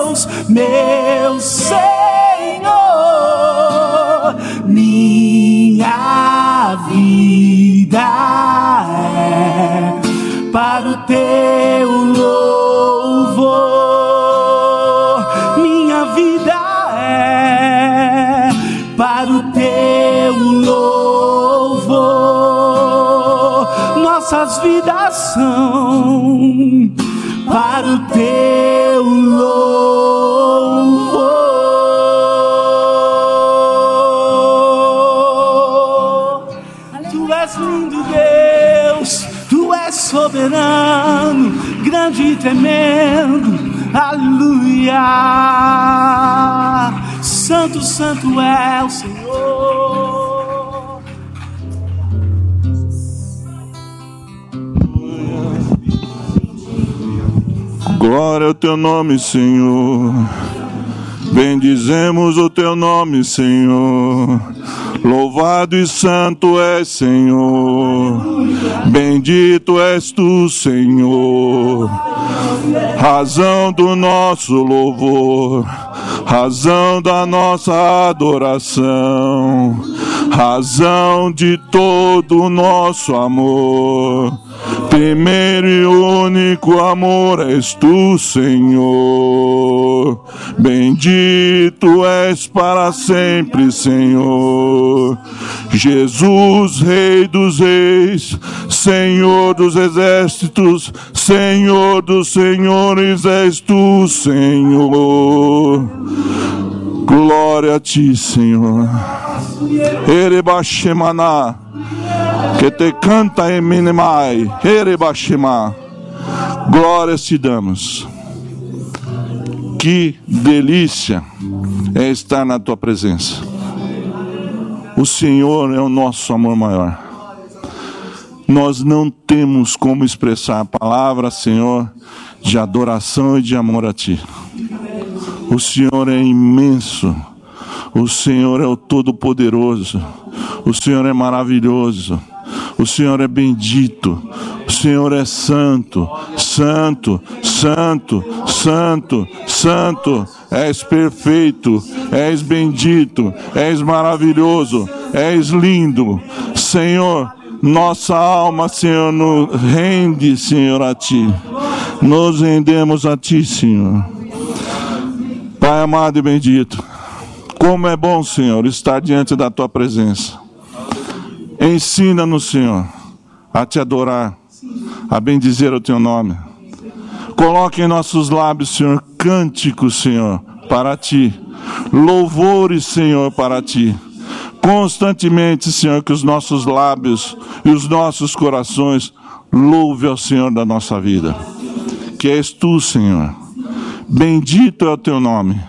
Deus, meu Senhor, minha vida é para o teu louvor. Nossas vidas são para o teu louvor. Tu és lindo, Deus, tu és soberano, grande e tremendo. Aleluia. Santo, santo é o Senhor. Glória ao teu nome, Senhor. Bendizemos o teu nome, Senhor. Louvado e santo é, Senhor. Bendito és tu, Senhor. Razão do nosso louvor, razão da nossa adoração, razão de todo o nosso amor. Primeiro e único amor és tu, Senhor. Bendito és para sempre, Senhor. Jesus, Rei dos Reis, Senhor dos exércitos, Senhor dos senhores és tu, Senhor. Glória a ti, Senhor. Erebashemaná que te canta em Minemai, Erebashema. Glórias te damos. Que delícia é estar na tua presença. O Senhor é o nosso amor maior. Nós não temos como expressar a palavra, Senhor, de adoração e de amor a ti. O Senhor é imenso. O Senhor é o Todo-Poderoso. O Senhor é maravilhoso. O Senhor é bendito. O Senhor é santo, santo, santo, santo, santo. És perfeito, és bendito, és maravilhoso, és lindo. Senhor, nossa alma, Senhor, nos rende, Senhor, a Ti. Nos rendemos a Ti, Senhor. Pai amado e bendito, como é bom, Senhor, estar diante da Tua presença. Ensina-nos, Senhor, a Te adorar, a bendizer o Teu nome. Coloque em nossos lábios, Senhor, cânticos, Senhor, para Ti. Louvores, Senhor, para Ti constantemente, Senhor, que os nossos lábios e os nossos corações louve ao Senhor da nossa vida. Que és tu, Senhor. Bendito é o teu nome.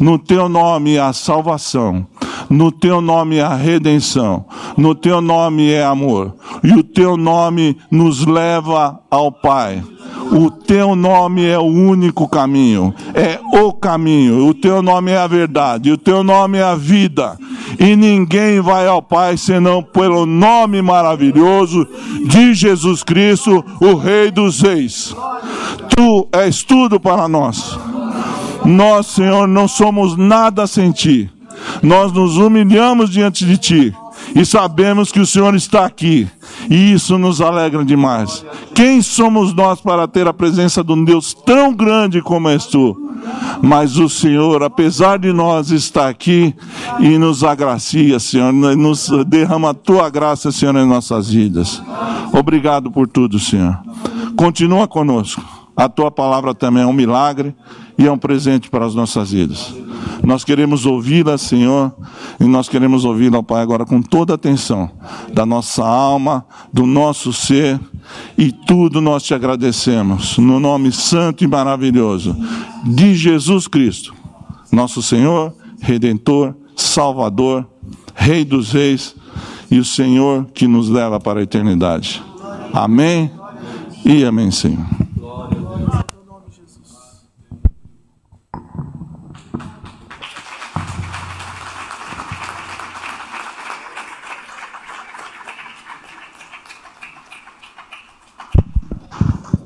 No teu nome há salvação. No teu nome há redenção. No teu nome é amor. E o teu nome nos leva ao Pai. O teu nome é o único caminho, é o caminho. O teu nome é a verdade, o teu nome é a vida. E ninguém vai ao Pai senão pelo nome maravilhoso de Jesus Cristo, o Rei dos Reis. Tu és tudo para nós. Nós, Senhor, não somos nada sem ti. Nós nos humilhamos diante de ti e sabemos que o Senhor está aqui. E isso nos alegra demais. Quem somos nós para ter a presença de um Deus tão grande como és tu? Mas o Senhor, apesar de nós, está aqui e nos agracia, Senhor, nos derrama a tua graça, Senhor, em nossas vidas. Obrigado por tudo, Senhor. Continua conosco. A tua palavra também é um milagre e é um presente para as nossas vidas. Nós queremos ouvi-la, Senhor, e nós queremos ouvi-la, Pai, agora com toda a atenção da nossa alma, do nosso ser, e tudo nós te agradecemos, no nome santo e maravilhoso de Jesus Cristo, nosso Senhor, Redentor, Salvador, Rei dos Reis e o Senhor que nos leva para a eternidade. Amém e amém, Senhor.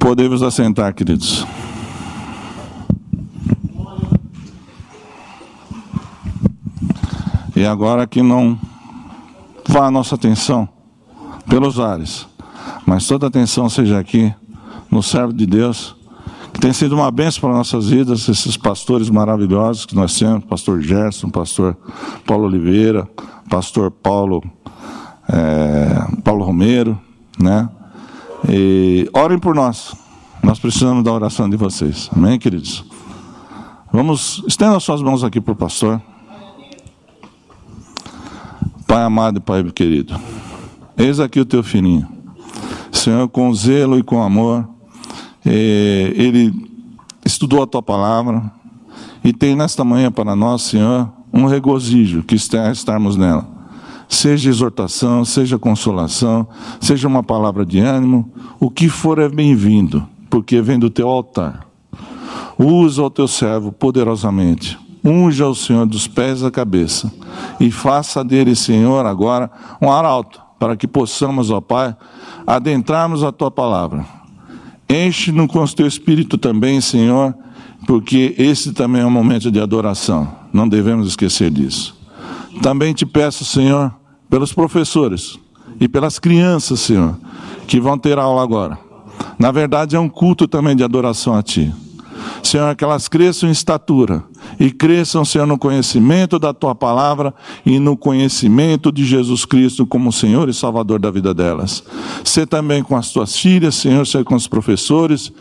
Podemos assentar, queridos. E agora que não vá a nossa atenção pelos ares, mas toda atenção seja aqui no servo de Deus, que tem sido uma bênção para nossas vidas, esses pastores maravilhosos que nós temos, pastor Gerson, pastor Paulo Oliveira, pastor Paulo, é, Paulo Romero, né? E orem por nós. Nós precisamos da oração de vocês. Amém, queridos? Vamos, estenda suas mãos aqui para o pastor. Pai amado e Pai querido, eis aqui o teu filhinho. Senhor, com zelo e com amor, eh, ele estudou a tua palavra e tem nesta manhã para nós, Senhor, um regozijo que está estarmos nela. Seja exortação, seja consolação, seja uma palavra de ânimo, o que for é bem-vindo, porque vem do teu altar. Usa o teu servo poderosamente. Unja o Senhor dos pés à cabeça e faça dele, Senhor, agora um arauto, para que possamos, ó Pai, adentrarmos a tua palavra. Enche-nos com o teu espírito também, Senhor, porque esse também é um momento de adoração. Não devemos esquecer disso. Também te peço, Senhor, pelos professores e pelas crianças, Senhor, que vão ter aula agora. Na verdade, é um culto também de adoração a Ti. Senhor, que elas cresçam em estatura e cresçam, Senhor, no conhecimento da tua palavra e no conhecimento de Jesus Cristo como Senhor e Salvador da vida delas. Ser também com as tuas filhas, Senhor, ser com os professores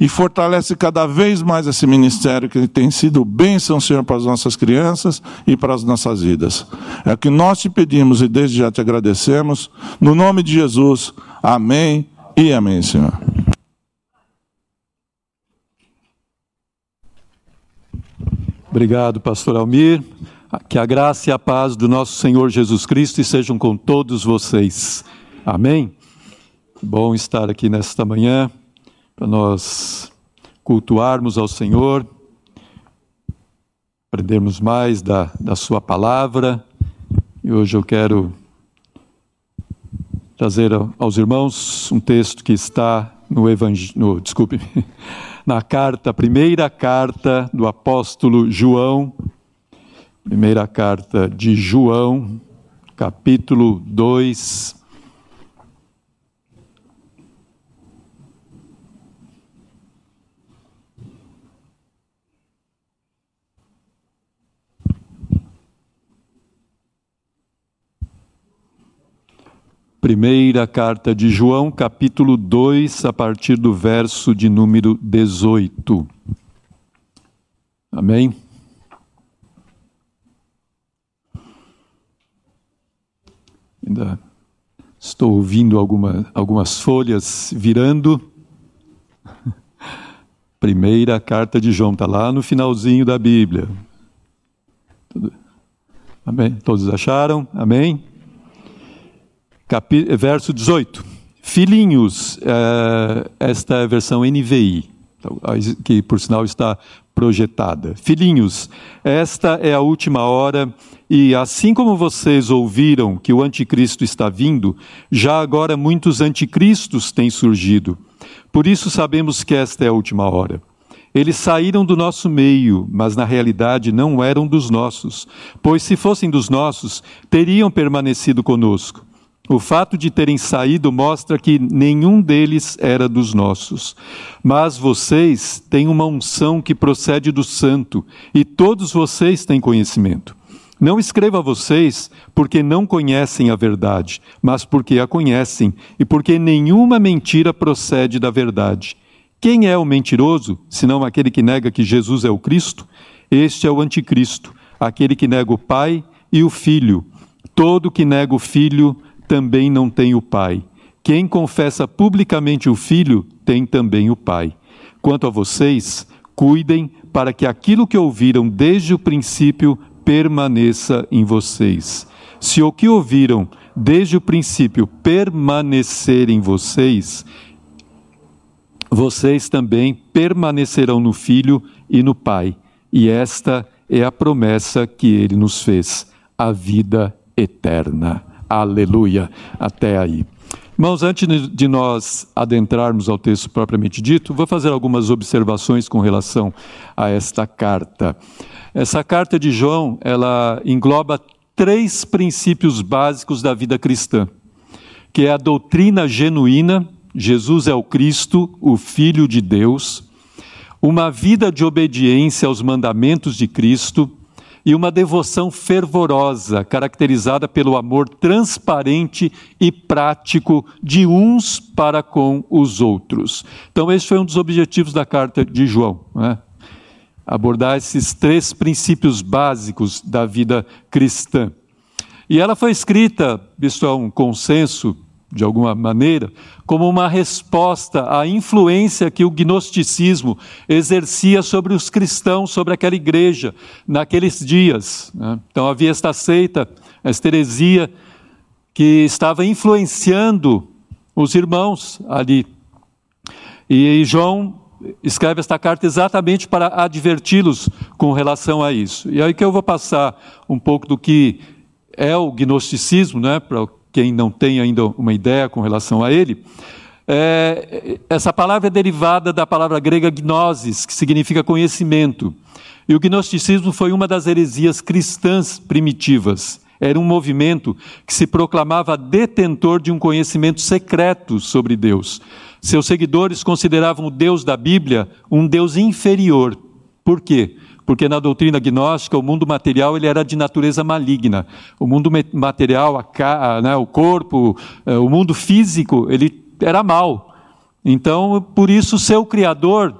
e fortalece cada vez mais esse ministério que tem sido bênção, Senhor, para as nossas crianças e para as nossas vidas. É o que nós te pedimos e desde já te agradecemos. No nome de Jesus, amém e amém, Senhor. Obrigado, pastor Almir. Que a graça e a paz do nosso Senhor Jesus Cristo estejam com todos vocês. Amém? Bom estar aqui nesta manhã para nós cultuarmos ao Senhor, aprendermos mais da, da Sua palavra. E hoje eu quero trazer aos irmãos um texto que está no Evangelho, desculpe, na carta, primeira carta do apóstolo João, primeira carta de João, capítulo 2. Primeira carta de João, capítulo 2, a partir do verso de número 18. Amém? Ainda estou ouvindo alguma, algumas folhas virando. Primeira carta de João, está lá no finalzinho da Bíblia. Amém? Todos acharam? Amém? Verso 18. Filhinhos, é, esta é a versão NVI, que por sinal está projetada. Filhinhos, esta é a última hora, e assim como vocês ouviram que o anticristo está vindo, já agora muitos anticristos têm surgido. Por isso sabemos que esta é a última hora. Eles saíram do nosso meio, mas na realidade não eram dos nossos, pois se fossem dos nossos, teriam permanecido conosco. O fato de terem saído mostra que nenhum deles era dos nossos. Mas vocês têm uma unção que procede do Santo, e todos vocês têm conhecimento. Não escreva a vocês porque não conhecem a verdade, mas porque a conhecem e porque nenhuma mentira procede da verdade. Quem é o mentiroso, senão aquele que nega que Jesus é o Cristo? Este é o anticristo, aquele que nega o Pai e o Filho. Todo que nega o Filho também não tem o Pai. Quem confessa publicamente o Filho tem também o Pai. Quanto a vocês, cuidem para que aquilo que ouviram desde o princípio permaneça em vocês. Se o que ouviram desde o princípio permanecer em vocês, vocês também permanecerão no Filho e no Pai. E esta é a promessa que ele nos fez, a vida eterna. Aleluia. Até aí. Irmãos, antes de nós adentrarmos ao texto propriamente dito, vou fazer algumas observações com relação a esta carta. Essa carta de João, ela engloba três princípios básicos da vida cristã, que é a doutrina genuína, Jesus é o Cristo, o Filho de Deus, uma vida de obediência aos mandamentos de Cristo e uma devoção fervorosa, caracterizada pelo amor transparente e prático de uns para com os outros. Então, esse foi um dos objetivos da carta de João. Né? Abordar esses três princípios básicos da vida cristã. E ela foi escrita, isso é um consenso de alguma maneira, como uma resposta à influência que o gnosticismo exercia sobre os cristãos, sobre aquela igreja, naqueles dias. Né? Então havia esta seita, esta heresia, que estava influenciando os irmãos ali. E João escreve esta carta exatamente para adverti-los com relação a isso. E aí que eu vou passar um pouco do que é o gnosticismo, né, para quem não tem ainda uma ideia com relação a ele, é, essa palavra é derivada da palavra grega gnosis, que significa conhecimento. E o gnosticismo foi uma das heresias cristãs primitivas. Era um movimento que se proclamava detentor de um conhecimento secreto sobre Deus. Seus seguidores consideravam o Deus da Bíblia um Deus inferior. Por quê? Porque na doutrina gnóstica o mundo material ele era de natureza maligna. O mundo material, a, né, o corpo, eh, o mundo físico, ele era mal. Então, por isso, seu criador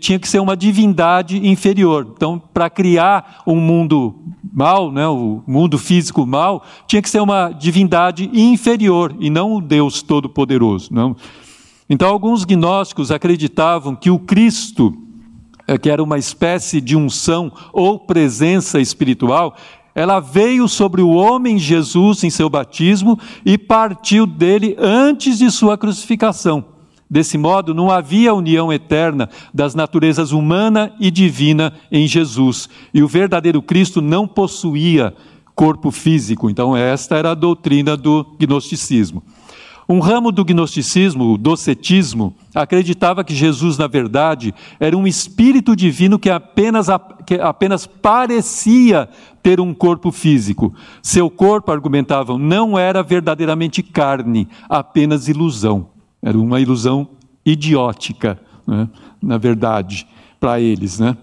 tinha que ser uma divindade inferior. Então, para criar um mundo mal, né, o mundo físico mal, tinha que ser uma divindade inferior e não o Deus Todo-Poderoso. Então, alguns gnósticos acreditavam que o Cristo que era uma espécie de unção ou presença espiritual, ela veio sobre o homem Jesus em seu batismo e partiu dele antes de sua crucificação. Desse modo, não havia união eterna das naturezas humana e divina em Jesus. E o verdadeiro Cristo não possuía corpo físico. Então, esta era a doutrina do gnosticismo. Um ramo do gnosticismo, o docetismo, acreditava que Jesus, na verdade, era um espírito divino que apenas, que apenas parecia ter um corpo físico. Seu corpo, argumentavam, não era verdadeiramente carne, apenas ilusão. Era uma ilusão idiótica, né? na verdade, para eles. Né?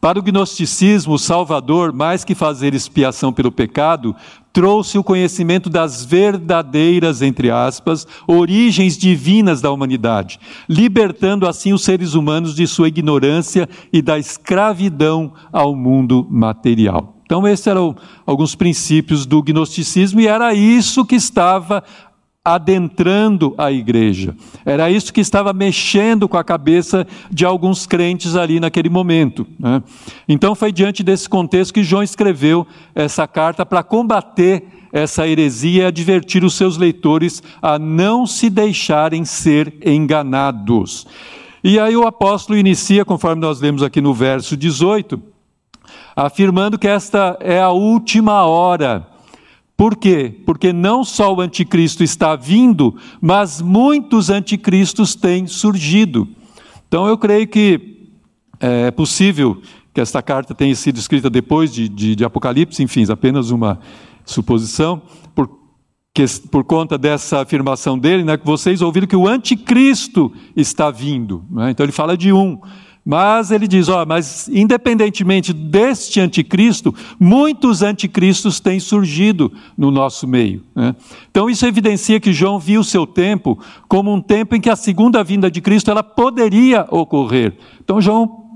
Para o gnosticismo, o Salvador, mais que fazer expiação pelo pecado, trouxe o conhecimento das verdadeiras, entre aspas, origens divinas da humanidade, libertando assim os seres humanos de sua ignorância e da escravidão ao mundo material. Então, esses eram alguns princípios do gnosticismo, e era isso que estava adentrando a igreja. Era isso que estava mexendo com a cabeça de alguns crentes ali naquele momento. Né? Então foi diante desse contexto que João escreveu essa carta para combater essa heresia e advertir os seus leitores a não se deixarem ser enganados. E aí o apóstolo inicia, conforme nós lemos aqui no verso 18, afirmando que esta é a última hora por quê? Porque não só o anticristo está vindo, mas muitos anticristos têm surgido. Então eu creio que é possível que esta carta tenha sido escrita depois de, de, de Apocalipse, enfim, apenas uma suposição, por, que, por conta dessa afirmação dele, né, que vocês ouviram que o anticristo está vindo. Né? Então ele fala de um. Mas ele diz: ó, mas independentemente deste anticristo, muitos anticristos têm surgido no nosso meio. Né? Então isso evidencia que João viu o seu tempo como um tempo em que a segunda vinda de Cristo ela poderia ocorrer. Então João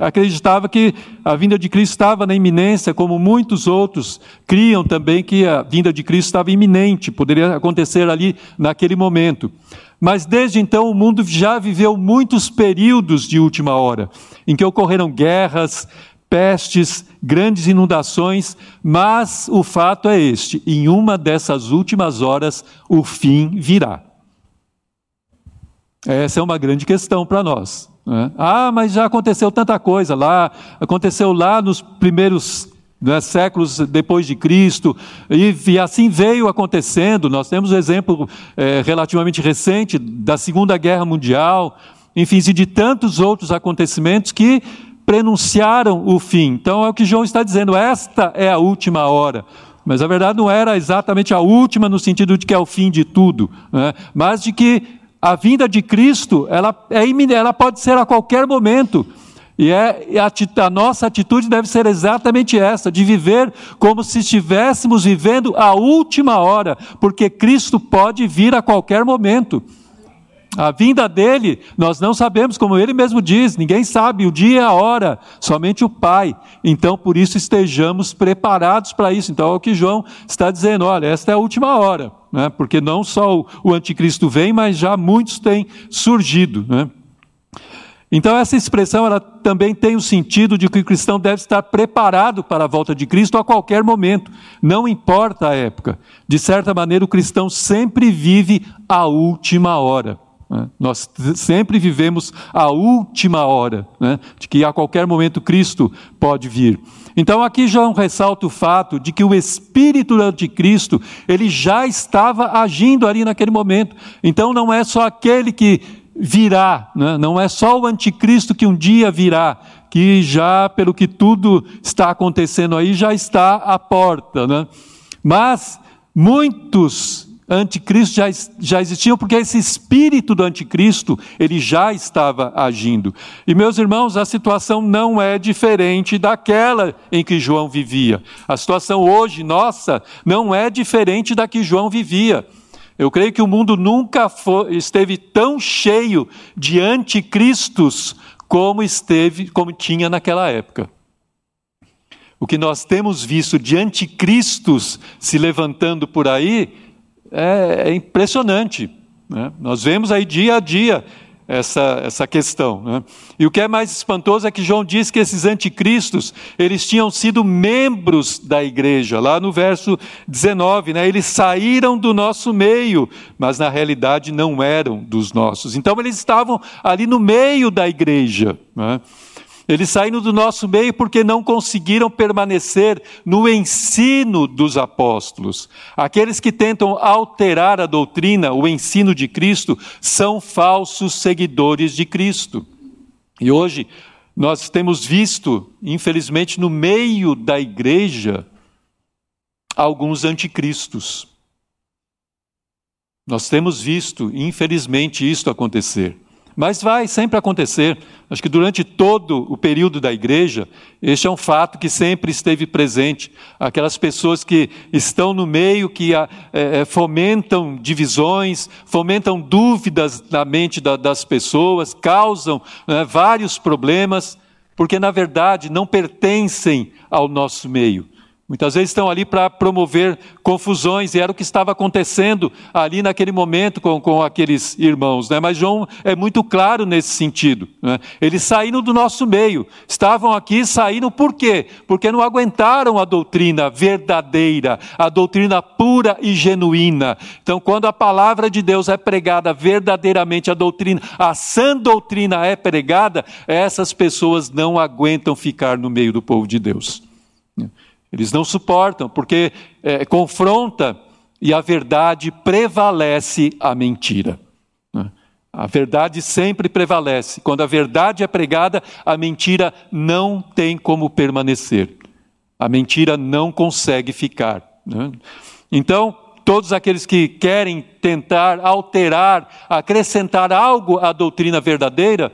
acreditava que a vinda de Cristo estava na iminência, como muitos outros criam também que a vinda de Cristo estava iminente, poderia acontecer ali naquele momento. Mas desde então o mundo já viveu muitos períodos de última hora, em que ocorreram guerras, pestes, grandes inundações, mas o fato é este: em uma dessas últimas horas o fim virá. Essa é uma grande questão para nós. Né? Ah, mas já aconteceu tanta coisa lá, aconteceu lá nos primeiros né, séculos depois de Cristo, e, e, assim veio acontecendo. Nós temos um exemplo é, relativamente recente da Segunda Guerra Mundial, enfim, e de tantos outros acontecimentos que prenunciaram o fim. Então é o que João está dizendo: esta é a última hora. Mas a verdade não era exatamente a última no sentido de que é o fim de tudo, né? mas de que a vinda de Cristo ela, é, ela pode ser a qualquer momento. E é, a, a, nossa atitude deve ser exatamente essa, de viver como se estivéssemos vivendo a última hora, porque Cristo pode vir a qualquer momento. A vinda dele, nós não sabemos, como ele mesmo diz, ninguém sabe o dia e a hora, somente o Pai. Então, por isso, estejamos preparados para isso. Então, é o que João está dizendo: olha, esta é a última hora, né? porque não só o, o anticristo vem, mas já muitos têm surgido. Né? Então, essa expressão ela também tem o sentido de que o cristão deve estar preparado para a volta de Cristo a qualquer momento, não importa a época. De certa maneira, o cristão sempre vive a última hora. Né? Nós sempre vivemos a última hora, né? de que a qualquer momento Cristo pode vir. Então aqui já ressalta o fato de que o espírito do anticristo, ele já estava agindo ali naquele momento. Então não é só aquele que virá, né? não é só o anticristo que um dia virá, que já, pelo que tudo está acontecendo aí, já está à porta. Né? Mas muitos anticristos já, já existiam, porque esse espírito do anticristo, ele já estava agindo. E meus irmãos, a situação não é diferente daquela em que João vivia. A situação hoje, nossa, não é diferente da que João vivia. Eu creio que o mundo nunca foi, esteve tão cheio de anticristos como esteve, como tinha naquela época. O que nós temos visto de anticristos se levantando por aí é, é impressionante. Né? Nós vemos aí dia a dia essa, essa questão. Né? E o que é mais espantoso é que João diz que esses anticristos, eles tinham sido membros da igreja, lá no verso 19, né? eles saíram do nosso meio, mas na realidade não eram dos nossos. Então eles estavam ali no meio da igreja. Né? Eles saíram do nosso meio porque não conseguiram permanecer no ensino dos apóstolos. Aqueles que tentam alterar a doutrina, o ensino de Cristo, são falsos seguidores de Cristo. E hoje nós temos visto, infelizmente, no meio da igreja, alguns anticristos. Nós temos visto, infelizmente, isto acontecer. Mas vai sempre acontecer. Acho que durante todo o período da igreja, este é um fato que sempre esteve presente. Aquelas pessoas que estão no meio, que é, é, fomentam divisões, fomentam dúvidas na mente da, das pessoas, causam né, vários problemas, porque na verdade não pertencem ao nosso meio. Muitas vezes estão ali para promover confusões, e era o que estava acontecendo ali naquele momento com, com aqueles irmãos. Né? Mas João é muito claro nesse sentido. Né? Eles saíram do nosso meio, estavam aqui, saíram por quê? Porque não aguentaram a doutrina verdadeira, a doutrina pura e genuína. Então, quando a palavra de Deus é pregada verdadeiramente, a doutrina, a sã doutrina é pregada, essas pessoas não aguentam ficar no meio do povo de Deus. Eles não suportam, porque é, confronta e a verdade prevalece a mentira. Né? A verdade sempre prevalece. Quando a verdade é pregada, a mentira não tem como permanecer. A mentira não consegue ficar. Né? Então, todos aqueles que querem tentar alterar, acrescentar algo à doutrina verdadeira,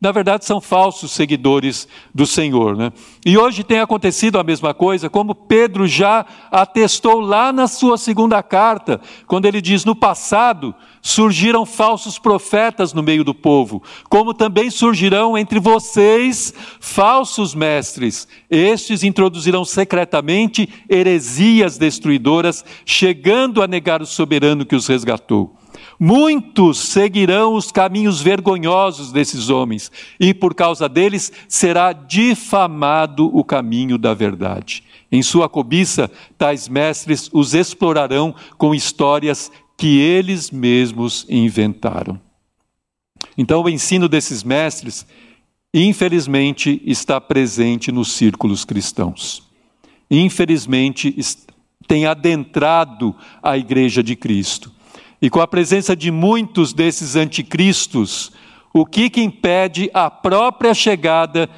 na verdade são falsos seguidores do Senhor. Né? E hoje tem acontecido a mesma coisa, como Pedro já atestou lá na sua segunda carta, quando ele diz: No passado surgiram falsos profetas no meio do povo, como também surgirão entre vocês falsos mestres. Estes introduzirão secretamente heresias destruidoras, chegando a negar o soberano que os resgatou. Muitos seguirão os caminhos vergonhosos desses homens, e por causa deles será difamado o caminho da verdade. Em sua cobiça, tais mestres os explorarão com histórias que eles mesmos inventaram. Então, o ensino desses mestres, infelizmente, está presente nos círculos cristãos. Infelizmente, tem adentrado a igreja de Cristo. E com a presença de muitos desses anticristos, o que, que impede a própria chegada,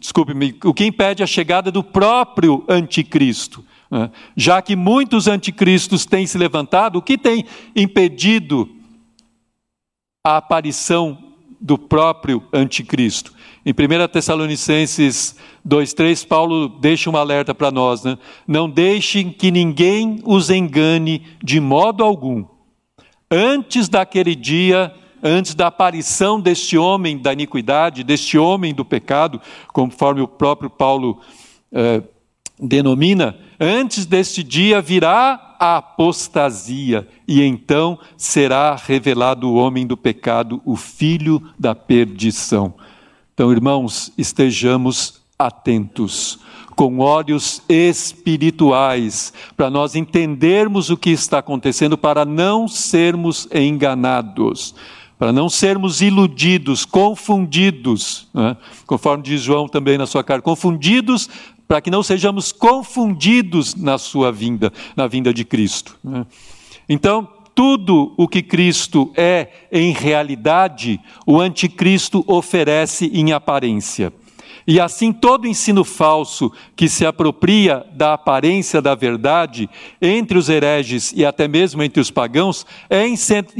desculpe-me, o que impede a chegada do próprio anticristo? Né? Já que muitos anticristos têm se levantado, o que tem impedido a aparição do próprio anticristo. Em 1 Tessalonicenses 2,3, Paulo deixa um alerta para nós: né? não deixem que ninguém os engane de modo algum. Antes daquele dia, antes da aparição deste homem da iniquidade, deste homem do pecado, conforme o próprio Paulo eh, denomina, antes deste dia virá a apostasia, e então será revelado o homem do pecado, o filho da perdição. Então, irmãos, estejamos atentos, com olhos espirituais, para nós entendermos o que está acontecendo, para não sermos enganados, para não sermos iludidos, confundidos, né? conforme diz João também na sua carta, confundidos para que não sejamos confundidos na sua vinda, na vinda de Cristo. Né? Então, tudo o que Cristo é em realidade, o anticristo oferece em aparência. E assim, todo ensino falso que se apropria da aparência da verdade entre os hereges e até mesmo entre os pagãos é, em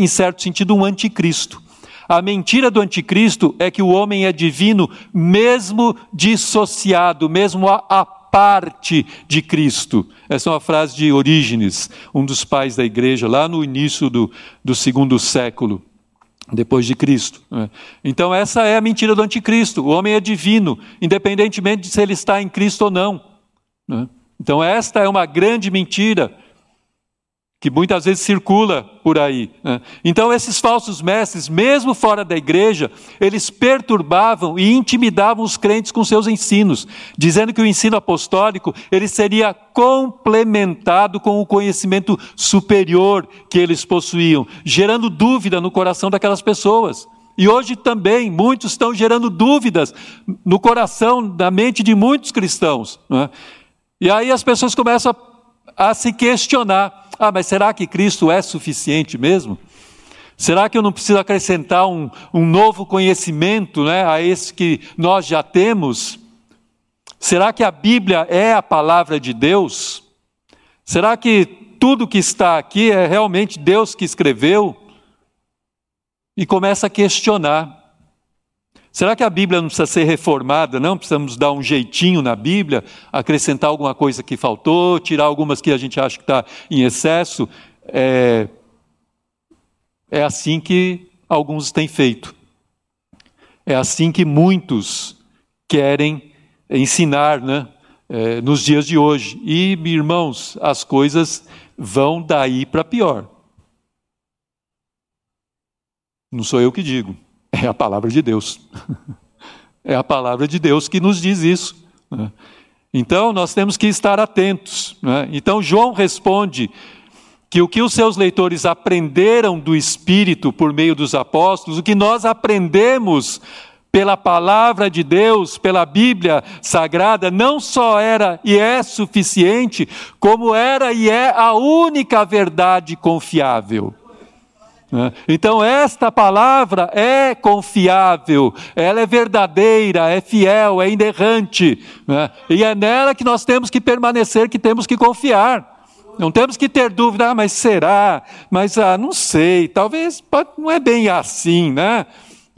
certo sentido, um anticristo. A mentira do anticristo é que o homem é divino, mesmo dissociado, mesmo a, parte de Cristo. Essa é uma frase de Orígenes, um dos pais da igreja, lá no início do, do segundo século depois de Cristo. Né? Então, essa é a mentira do anticristo. O homem é divino, independentemente de se ele está em Cristo ou não. Né? Então, esta é uma grande mentira que muitas vezes circula por aí. Né? Então, esses falsos mestres, mesmo fora da igreja, eles perturbavam e intimidavam os crentes com seus ensinos, dizendo que o ensino apostólico ele seria complementado com o conhecimento superior que eles possuíam, gerando dúvida no coração daquelas pessoas. E hoje também muitos estão gerando dúvidas no coração, na mente de muitos cristãos. Né? E aí as pessoas começam a, a se questionar ah, mas será que Cristo é suficiente mesmo? Será que eu não preciso acrescentar um, um novo conhecimento né, a esse que nós já temos? Será que a Bíblia é a palavra de Deus? Será que tudo que está aqui é realmente Deus que escreveu? E começa a questionar. Será que a Bíblia não precisa ser reformada? Não precisamos dar um jeitinho na Bíblia, acrescentar alguma coisa que faltou, tirar algumas que a gente acha que está em excesso? É, é assim que alguns têm feito. É assim que muitos querem ensinar né, é, nos dias de hoje. E, irmãos, as coisas vão daí para pior. Não sou eu que digo. É a palavra de Deus. É a palavra de Deus que nos diz isso. Né? Então, nós temos que estar atentos. Né? Então, João responde que o que os seus leitores aprenderam do Espírito por meio dos apóstolos, o que nós aprendemos pela palavra de Deus, pela Bíblia Sagrada, não só era e é suficiente, como era e é a única verdade confiável. Né? Então, esta palavra é confiável, ela é verdadeira, é fiel, é inerrante, né? e é nela que nós temos que permanecer, que temos que confiar. Não temos que ter dúvida, ah, mas será? Mas ah, não sei, talvez não é bem assim, né?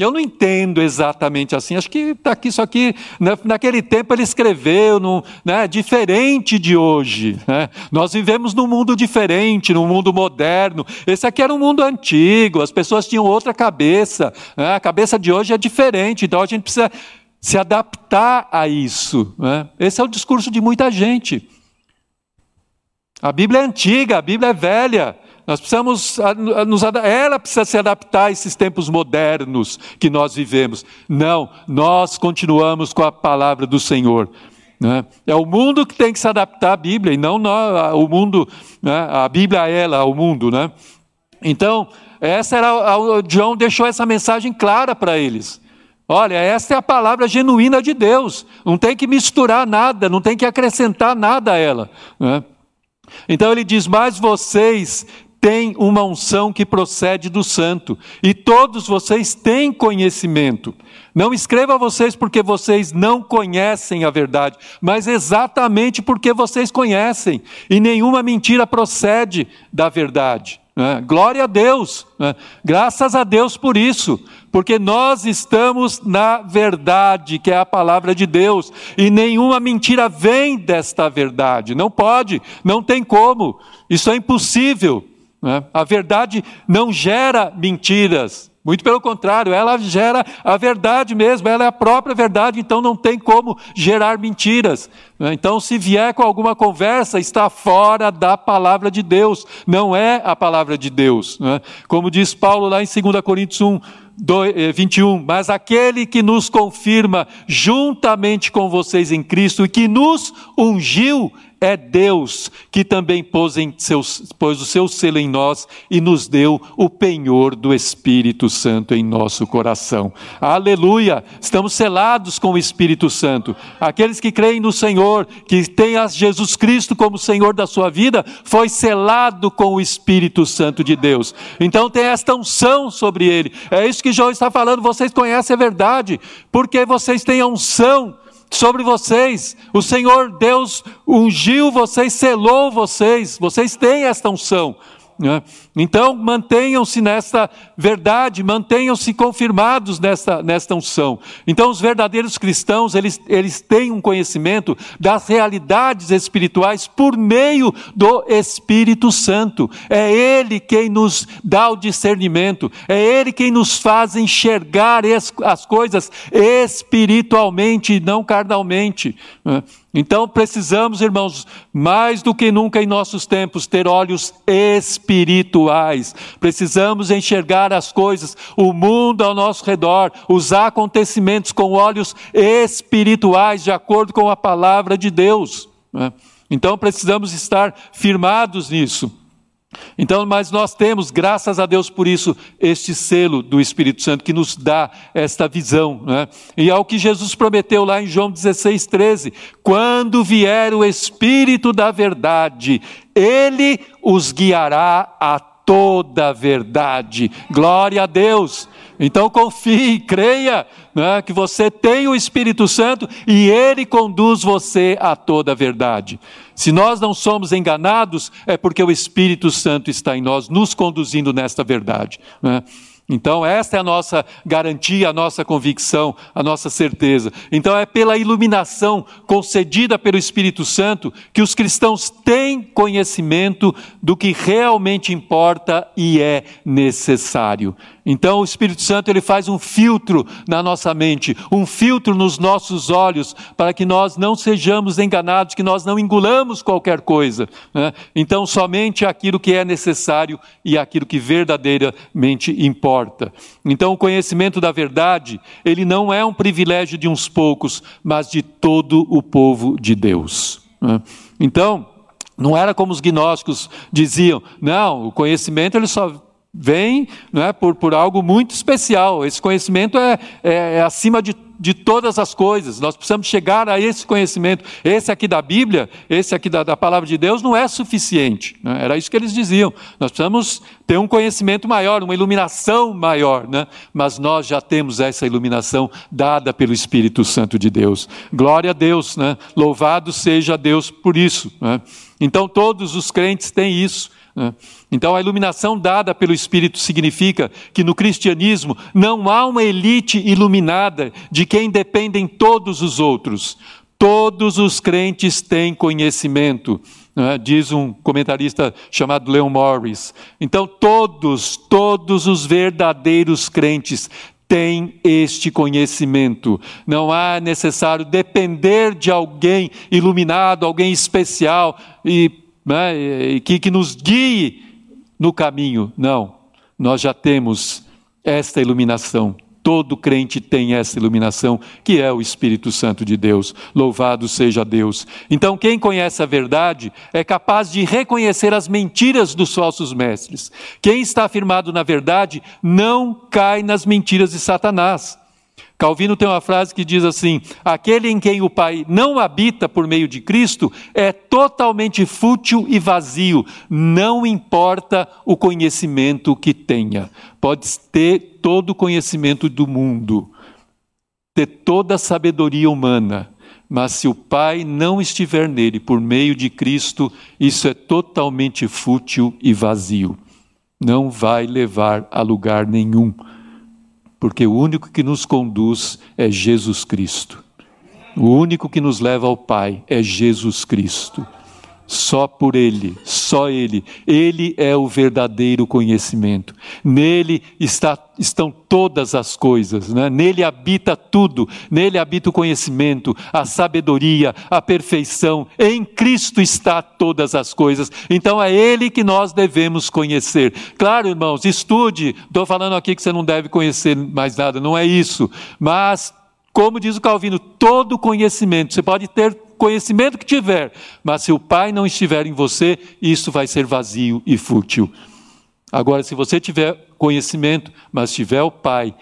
Eu não entendo exatamente assim. Acho que está aqui, isso aqui, né, naquele tempo ele escreveu, no, né, diferente de hoje. Né? Nós vivemos num mundo diferente, num mundo moderno. Esse aqui era um mundo antigo, as pessoas tinham outra cabeça. Né? A cabeça de hoje é diferente, então a gente precisa se adaptar a isso. Né? Esse é o discurso de muita gente. A Bíblia é antiga, a Bíblia é velha. Nós precisamos nos ela precisa se adaptar a esses tempos modernos que nós vivemos. Não, nós continuamos com a palavra do Senhor. Né? É o mundo que tem que se adaptar à Bíblia e não nós, o mundo, né? a Bíblia é ela, o mundo, né? Então, essa era o João deixou essa mensagem clara para eles. Olha, essa é a palavra genuína de Deus. Não tem que misturar nada, não tem que acrescentar nada a ela. Né? Então ele diz: Mas vocês tem uma unção que procede do santo, e todos vocês têm conhecimento. Não escreva vocês porque vocês não conhecem a verdade, mas exatamente porque vocês conhecem, e nenhuma mentira procede da verdade. Né? Glória a Deus, né? graças a Deus por isso, porque nós estamos na verdade, que é a palavra de Deus, e nenhuma mentira vem desta verdade, não pode, não tem como, isso é impossível. Né? A verdade não gera mentiras, muito pelo contrário, ela gera a verdade mesmo, ela é a própria verdade, então não tem como gerar mentiras. Né? Então, se vier com alguma conversa, está fora da palavra de Deus, não é a palavra de Deus. Né? Como diz Paulo lá em 2 Coríntios 1, 21, mas aquele que nos confirma juntamente com vocês em Cristo e que nos ungiu é Deus que também pôs, pôs, o seu selo em nós e nos deu o penhor do Espírito Santo em nosso coração. Aleluia! Estamos selados com o Espírito Santo. Aqueles que creem no Senhor, que têm a Jesus Cristo como Senhor da sua vida, foi selado com o Espírito Santo de Deus. Então tem esta unção sobre ele. É isso que João está falando. Vocês conhecem a verdade, porque vocês têm a unção sobre vocês. O Senhor Deus ungiu vocês, selou vocês. Vocês têm esta unção. Né? Então, mantenham-se nesta verdade, mantenham-se confirmados nesta, nesta unção. Então, os verdadeiros cristãos, eles, eles têm um conhecimento das realidades espirituais por meio do Espírito Santo. É Ele quem nos dá o discernimento, é Ele quem nos faz enxergar as coisas espiritualmente e não carnalmente. Então precisamos, irmãos, mais do que nunca em nossos tempos, ter olhos espirituais. Precisamos enxergar as coisas, o mundo ao nosso redor, os acontecimentos com olhos espirituais, de acordo com a palavra de Deus. Né? Então precisamos estar firmados nisso. Então, mas nós temos, graças a Deus por isso, este selo do Espírito Santo que nos dá esta visão. Né? E é o que Jesus prometeu lá em João 16, 13: quando vier o Espírito da Verdade, ele os guiará a toda a verdade. Glória a Deus. Então confie, creia né, que você tem o Espírito Santo e ele conduz você a toda a verdade. Se nós não somos enganados, é porque o Espírito Santo está em nós, nos conduzindo nesta verdade. Né? Então, esta é a nossa garantia, a nossa convicção, a nossa certeza. Então, é pela iluminação concedida pelo Espírito Santo que os cristãos têm conhecimento do que realmente importa e é necessário. Então o Espírito Santo ele faz um filtro na nossa mente, um filtro nos nossos olhos, para que nós não sejamos enganados, que nós não engulamos qualquer coisa. Né? Então somente aquilo que é necessário e aquilo que verdadeiramente importa. Então o conhecimento da verdade ele não é um privilégio de uns poucos, mas de todo o povo de Deus. Né? Então não era como os gnósticos diziam, não, o conhecimento ele só vem não é, por, por algo muito especial. Esse conhecimento é, é, é, acima de, de todas as coisas. Nós precisamos chegar a esse conhecimento. Esse aqui da Bíblia, esse aqui da, da palavra de Deus, não é suficiente. Né? Era isso que eles diziam. Nós precisamos ter um conhecimento maior, uma iluminação maior. Né? Mas nós já temos essa iluminação dada pelo Espírito Santo de Deus. Glória a Deus. Né? Louvado seja Deus por isso. Né? Então todos os crentes têm isso. Então, a iluminação dada pelo Espírito significa que no cristianismo não há uma elite iluminada de quem dependem todos os outros. Todos os crentes têm conhecimento, né? diz um comentarista chamado Leon Morris. Então, todos, todos os verdadeiros crentes têm este conhecimento. Não há necessário depender de alguém iluminado, alguém especial e né, que, que nos guie no caminho. Não, nós já temos esta iluminação. Todo crente tem essa iluminação, que é o Espírito Santo de Deus. Louvado seja Deus. Então, quem conhece a verdade é capaz de reconhecer as mentiras dos falsos mestres. Quem está afirmado na verdade não cai nas mentiras de Satanás. Calvino tem uma frase que diz assim: aquele em quem o Pai não habita por meio de Cristo é totalmente fútil e vazio, não importa o conhecimento que tenha. Pode ter todo o conhecimento do mundo, ter toda a sabedoria humana, mas se o Pai não estiver nele por meio de Cristo, isso é totalmente fútil e vazio. não vai levar a lugar nenhum, porque o único que nos conduz é Jesus Cristo. O único que nos leva ao Pai é Jesus Cristo. Só por Ele, só Ele. Ele é o verdadeiro conhecimento. Nele está, estão todas as coisas, né? nele habita tudo, nele habita o conhecimento, a sabedoria, a perfeição. Em Cristo está todas as coisas. Então é Ele que nós devemos conhecer. Claro, irmãos, estude. Estou falando aqui que você não deve conhecer mais nada, não é isso. Mas como diz o Calvino, todo conhecimento, você pode ter conhecimento que tiver, mas se o Pai não estiver em você, isso vai ser vazio e fútil. Agora, se você tiver conhecimento, mas tiver o Pai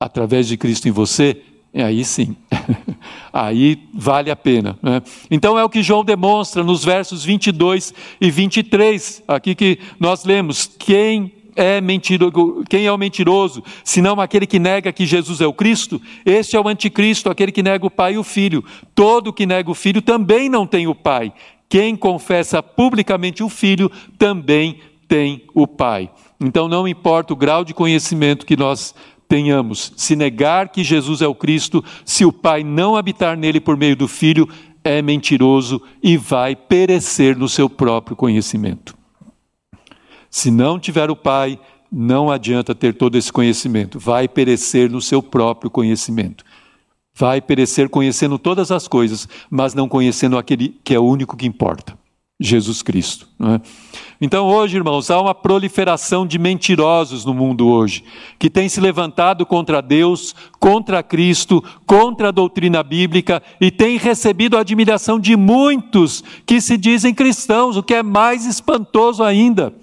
através de Cristo em você, aí sim, aí vale a pena. Né? Então é o que João demonstra nos versos 22 e 23, aqui que nós lemos: quem é mentiroso, quem é o mentiroso, senão aquele que nega que Jesus é o Cristo? Este é o anticristo, aquele que nega o Pai e o Filho. Todo que nega o Filho também não tem o Pai. Quem confessa publicamente o Filho também tem o Pai. Então não importa o grau de conhecimento que nós tenhamos, se negar que Jesus é o Cristo, se o Pai não habitar nele por meio do Filho, é mentiroso e vai perecer no seu próprio conhecimento. Se não tiver o Pai, não adianta ter todo esse conhecimento, vai perecer no seu próprio conhecimento. Vai perecer conhecendo todas as coisas, mas não conhecendo aquele que é o único que importa, Jesus Cristo. É? Então, hoje, irmãos, há uma proliferação de mentirosos no mundo hoje, que tem se levantado contra Deus, contra Cristo, contra a doutrina bíblica e tem recebido a admiração de muitos que se dizem cristãos, o que é mais espantoso ainda.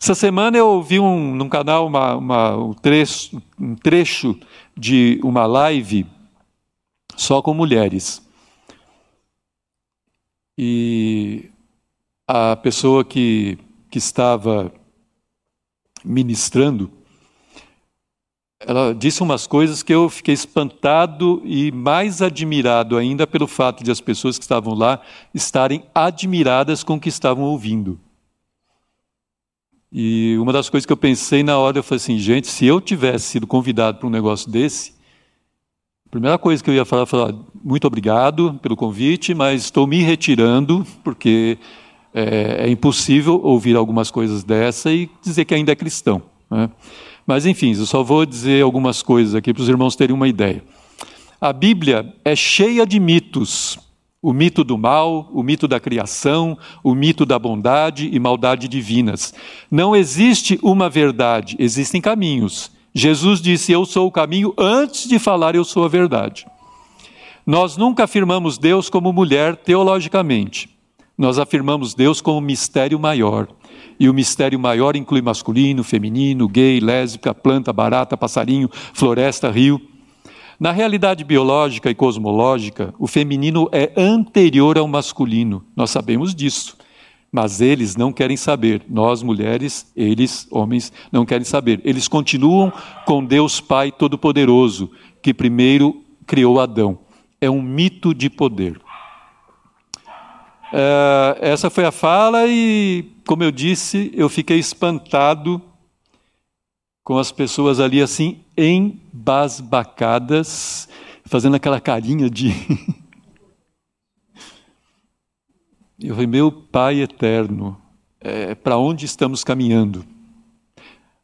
Essa semana eu ouvi um, num canal uma, uma, um, trecho, um trecho de uma live só com mulheres. E a pessoa que, que estava ministrando, ela disse umas coisas que eu fiquei espantado e mais admirado ainda pelo fato de as pessoas que estavam lá estarem admiradas com o que estavam ouvindo. E uma das coisas que eu pensei na hora, eu falei assim, gente, se eu tivesse sido convidado para um negócio desse, a primeira coisa que eu ia falar, falar muito obrigado pelo convite, mas estou me retirando, porque é, é impossível ouvir algumas coisas dessa e dizer que ainda é cristão. Né? Mas, enfim, eu só vou dizer algumas coisas aqui para os irmãos terem uma ideia. A Bíblia é cheia de mitos o mito do mal, o mito da criação, o mito da bondade e maldade divinas. Não existe uma verdade, existem caminhos. Jesus disse: Eu sou o caminho, antes de falar, eu sou a verdade. Nós nunca afirmamos Deus como mulher teologicamente. Nós afirmamos Deus como mistério maior. E o mistério maior inclui masculino, feminino, gay, lésbica, planta, barata, passarinho, floresta, rio. Na realidade biológica e cosmológica, o feminino é anterior ao masculino, nós sabemos disso. Mas eles não querem saber. Nós, mulheres, eles, homens, não querem saber. Eles continuam com Deus Pai Todo-Poderoso, que primeiro criou Adão. É um mito de poder. É, essa foi a fala, e, como eu disse, eu fiquei espantado com as pessoas ali assim, embasbacadas, fazendo aquela carinha de. eu falei, meu Pai eterno, é, para onde estamos caminhando?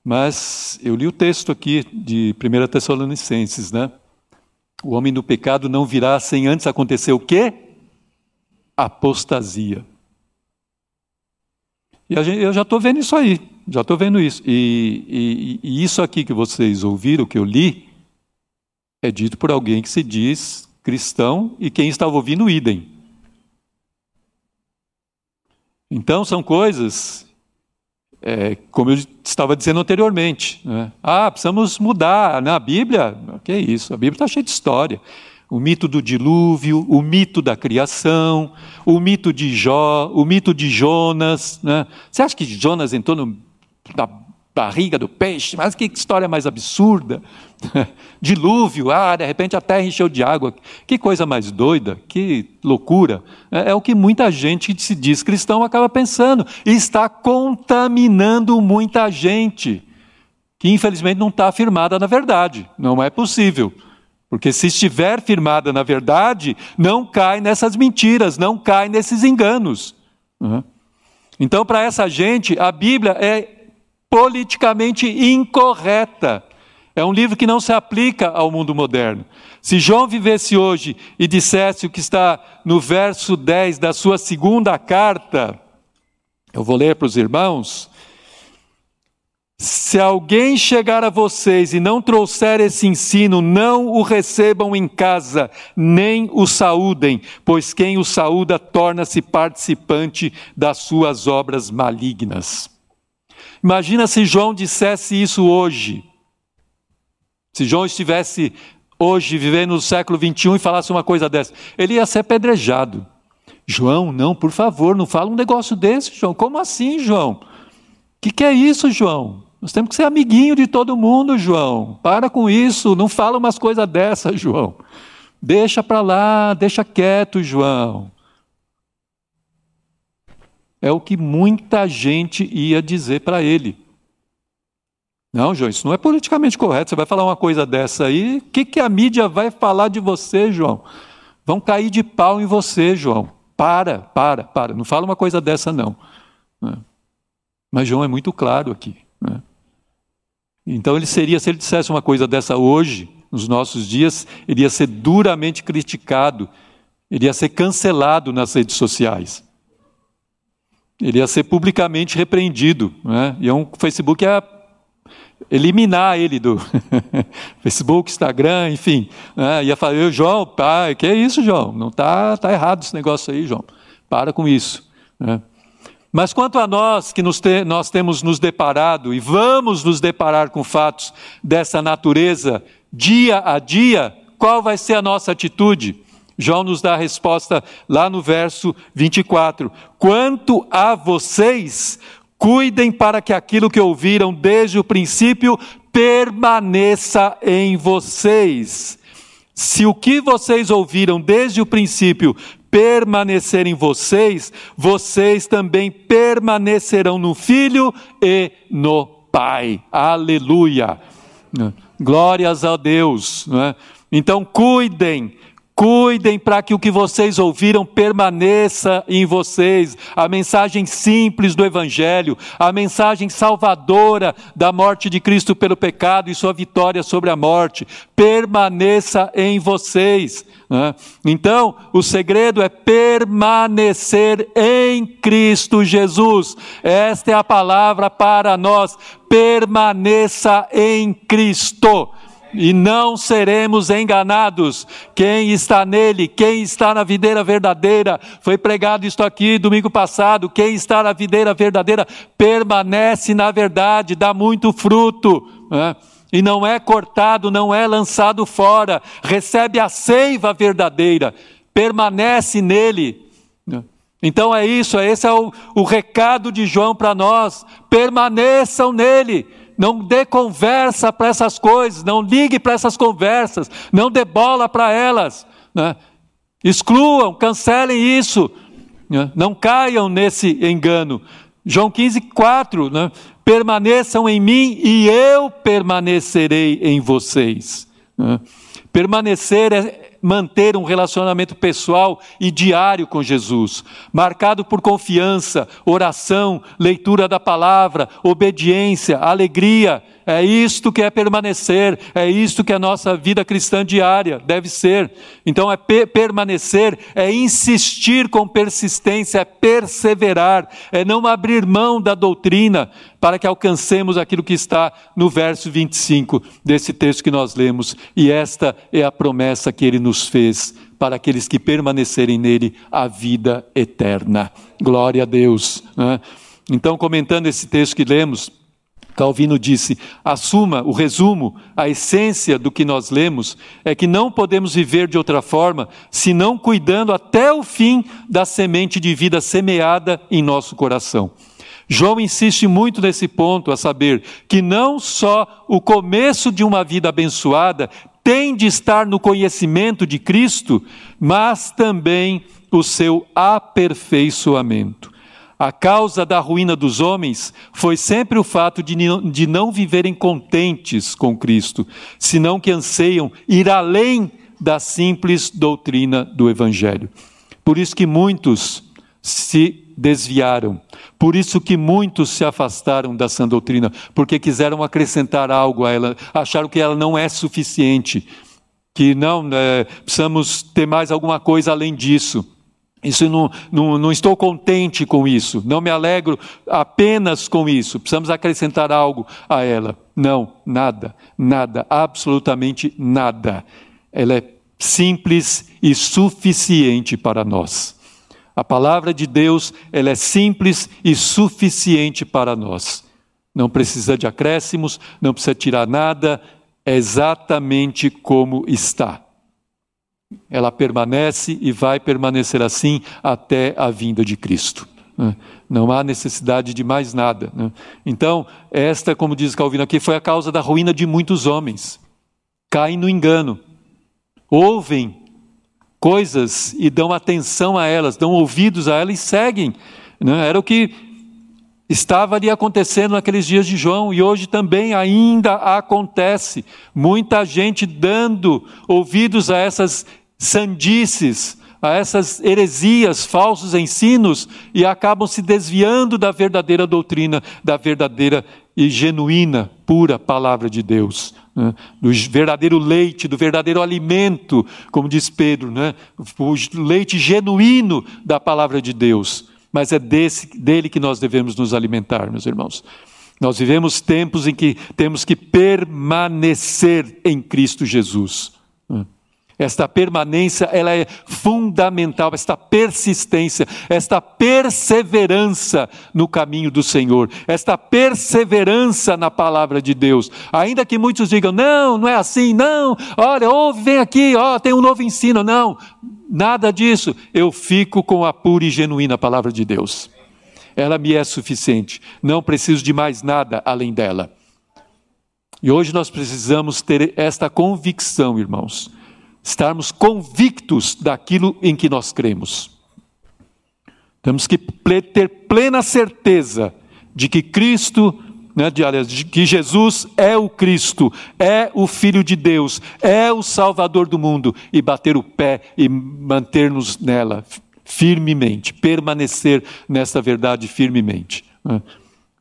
Mas eu li o texto aqui de 1 Tessalonicenses, né? O homem do pecado não virá sem antes acontecer o quê? Apostasia. E gente, eu já estou vendo isso aí já estou vendo isso. E, e, e, isso aqui que vocês ouviram, que eu li, é dito por alguém que se diz cristão e quem estava ouvindo, idem. Então, são coisas, é, como eu estava dizendo anteriormente. Né? Ah, precisamos mudar. Na Bíblia, que é isso? A Bíblia está cheia de história o mito do dilúvio, o mito da criação, o mito de Jó, o mito de Jonas. Né? Você acha que Jonas entrou no, na barriga do peixe, mas que história mais absurda. Dilúvio, ah, de repente a terra encheu de água. Que coisa mais doida, que loucura. É, é o que muita gente que se diz cristão acaba pensando. E está contaminando muita gente, que infelizmente não está afirmada na verdade. Não é possível. Porque se estiver firmada na verdade, não cai nessas mentiras, não cai nesses enganos. Então, para essa gente, a Bíblia é politicamente incorreta. É um livro que não se aplica ao mundo moderno. Se João vivesse hoje e dissesse o que está no verso 10 da sua segunda carta, eu vou ler para os irmãos. Se alguém chegar a vocês e não trouxer esse ensino, não o recebam em casa, nem o saúdem, pois quem o saúda torna-se participante das suas obras malignas. Imagina se João dissesse isso hoje. Se João estivesse hoje vivendo no século 21 e falasse uma coisa dessa, ele ia ser apedrejado. João, não, por favor, não fala um negócio desse, João. Como assim, João? O que, que é isso, João? Nós temos que ser amiguinho de todo mundo, João. Para com isso, não fala umas coisas dessas, João. Deixa para lá, deixa quieto, João. É o que muita gente ia dizer para ele. Não, João, isso não é politicamente correto. Você vai falar uma coisa dessa aí, o que, que a mídia vai falar de você, João? Vão cair de pau em você, João. Para, para, para. Não fala uma coisa dessa, não. Né? Mas João é muito claro aqui. Né? Então ele seria, se ele dissesse uma coisa dessa hoje, nos nossos dias, ele ia ser duramente criticado, ele ia ser cancelado nas redes sociais ele ia ser publicamente repreendido. Né? E o Facebook ia eliminar ele do Facebook, Instagram, enfim. Né? Ia falar, João, pai, que é isso, João? Não está tá errado esse negócio aí, João. Para com isso. Né? Mas quanto a nós que te, nós temos nos deparado e vamos nos deparar com fatos dessa natureza dia a dia, qual vai ser a nossa atitude? João nos dá a resposta lá no verso 24: Quanto a vocês, cuidem para que aquilo que ouviram desde o princípio permaneça em vocês. Se o que vocês ouviram desde o princípio permanecer em vocês, vocês também permanecerão no Filho e no Pai. Aleluia. Glórias a Deus. É? Então, cuidem Cuidem para que o que vocês ouviram permaneça em vocês. A mensagem simples do Evangelho, a mensagem salvadora da morte de Cristo pelo pecado e sua vitória sobre a morte, permaneça em vocês. Né? Então, o segredo é permanecer em Cristo Jesus. Esta é a palavra para nós. Permaneça em Cristo e não seremos enganados. Quem está nele, quem está na videira verdadeira, foi pregado isto aqui domingo passado. Quem está na videira verdadeira permanece na verdade, dá muito fruto. Né? E não é cortado, não é lançado fora, recebe a seiva verdadeira, permanece nele. Né? Então é isso, esse é o, o recado de João para nós: permaneçam nele não dê conversa para essas coisas, não ligue para essas conversas, não dê bola para elas. Né? Excluam, cancelem isso, né? não caiam nesse engano. João 15, 4, né? permaneçam em mim e eu permanecerei em vocês. Né? Permanecer é manter um relacionamento pessoal e diário com Jesus, marcado por confiança, oração, leitura da palavra, obediência, alegria. É isto que é permanecer, é isto que é a nossa vida cristã diária deve ser. Então, é permanecer, é insistir com persistência, é perseverar, é não abrir mão da doutrina para que alcancemos aquilo que está no verso 25 desse texto que nós lemos. E esta é a promessa que ele nos fez para aqueles que permanecerem nele a vida eterna. Glória a Deus. Né? Então, comentando esse texto que lemos, Calvino disse: assuma o resumo, a essência do que nós lemos é que não podemos viver de outra forma senão cuidando até o fim da semente de vida semeada em nosso coração. João insiste muito nesse ponto, a saber que não só o começo de uma vida abençoada tem de estar no conhecimento de Cristo, mas também o seu aperfeiçoamento. A causa da ruína dos homens foi sempre o fato de, de não viverem contentes com Cristo, senão que anseiam ir além da simples doutrina do Evangelho. Por isso que muitos se desviaram, por isso que muitos se afastaram da sã doutrina, porque quiseram acrescentar algo a ela, acharam que ela não é suficiente, que não, é, precisamos ter mais alguma coisa além disso. Isso não, não, não estou contente com isso, não me alegro apenas com isso, precisamos acrescentar algo a ela. Não, nada, nada, absolutamente nada. Ela é simples e suficiente para nós. A palavra de Deus, ela é simples e suficiente para nós. Não precisa de acréscimos, não precisa tirar nada, é exatamente como está ela permanece e vai permanecer assim até a vinda de Cristo. Né? Não há necessidade de mais nada. Né? Então, esta, como diz Calvino aqui, foi a causa da ruína de muitos homens. Caem no engano, ouvem coisas e dão atenção a elas, dão ouvidos a elas e seguem. Né? Era o que estava ali acontecendo naqueles dias de João e hoje também ainda acontece. Muita gente dando ouvidos a essas sandices, a essas heresias, falsos ensinos e acabam se desviando da verdadeira doutrina, da verdadeira e genuína, pura palavra de Deus, né? do verdadeiro leite, do verdadeiro alimento, como diz Pedro, né? o leite genuíno da palavra de Deus. Mas é desse, dele que nós devemos nos alimentar, meus irmãos. Nós vivemos tempos em que temos que permanecer em Cristo Jesus. Né? Esta permanência, ela é fundamental, esta persistência, esta perseverança no caminho do Senhor, esta perseverança na palavra de Deus. Ainda que muitos digam: "Não, não é assim, não. Olha, ouve, vem aqui, ó, tem um novo ensino". Não, nada disso. Eu fico com a pura e genuína palavra de Deus. Ela me é suficiente. Não preciso de mais nada além dela. E hoje nós precisamos ter esta convicção, irmãos estarmos convictos daquilo em que nós cremos. Temos que ter plena certeza de que Cristo, né, de, aliás, de que Jesus é o Cristo, é o Filho de Deus, é o Salvador do mundo, e bater o pé e manter-nos nela firmemente, permanecer nessa verdade firmemente. Né?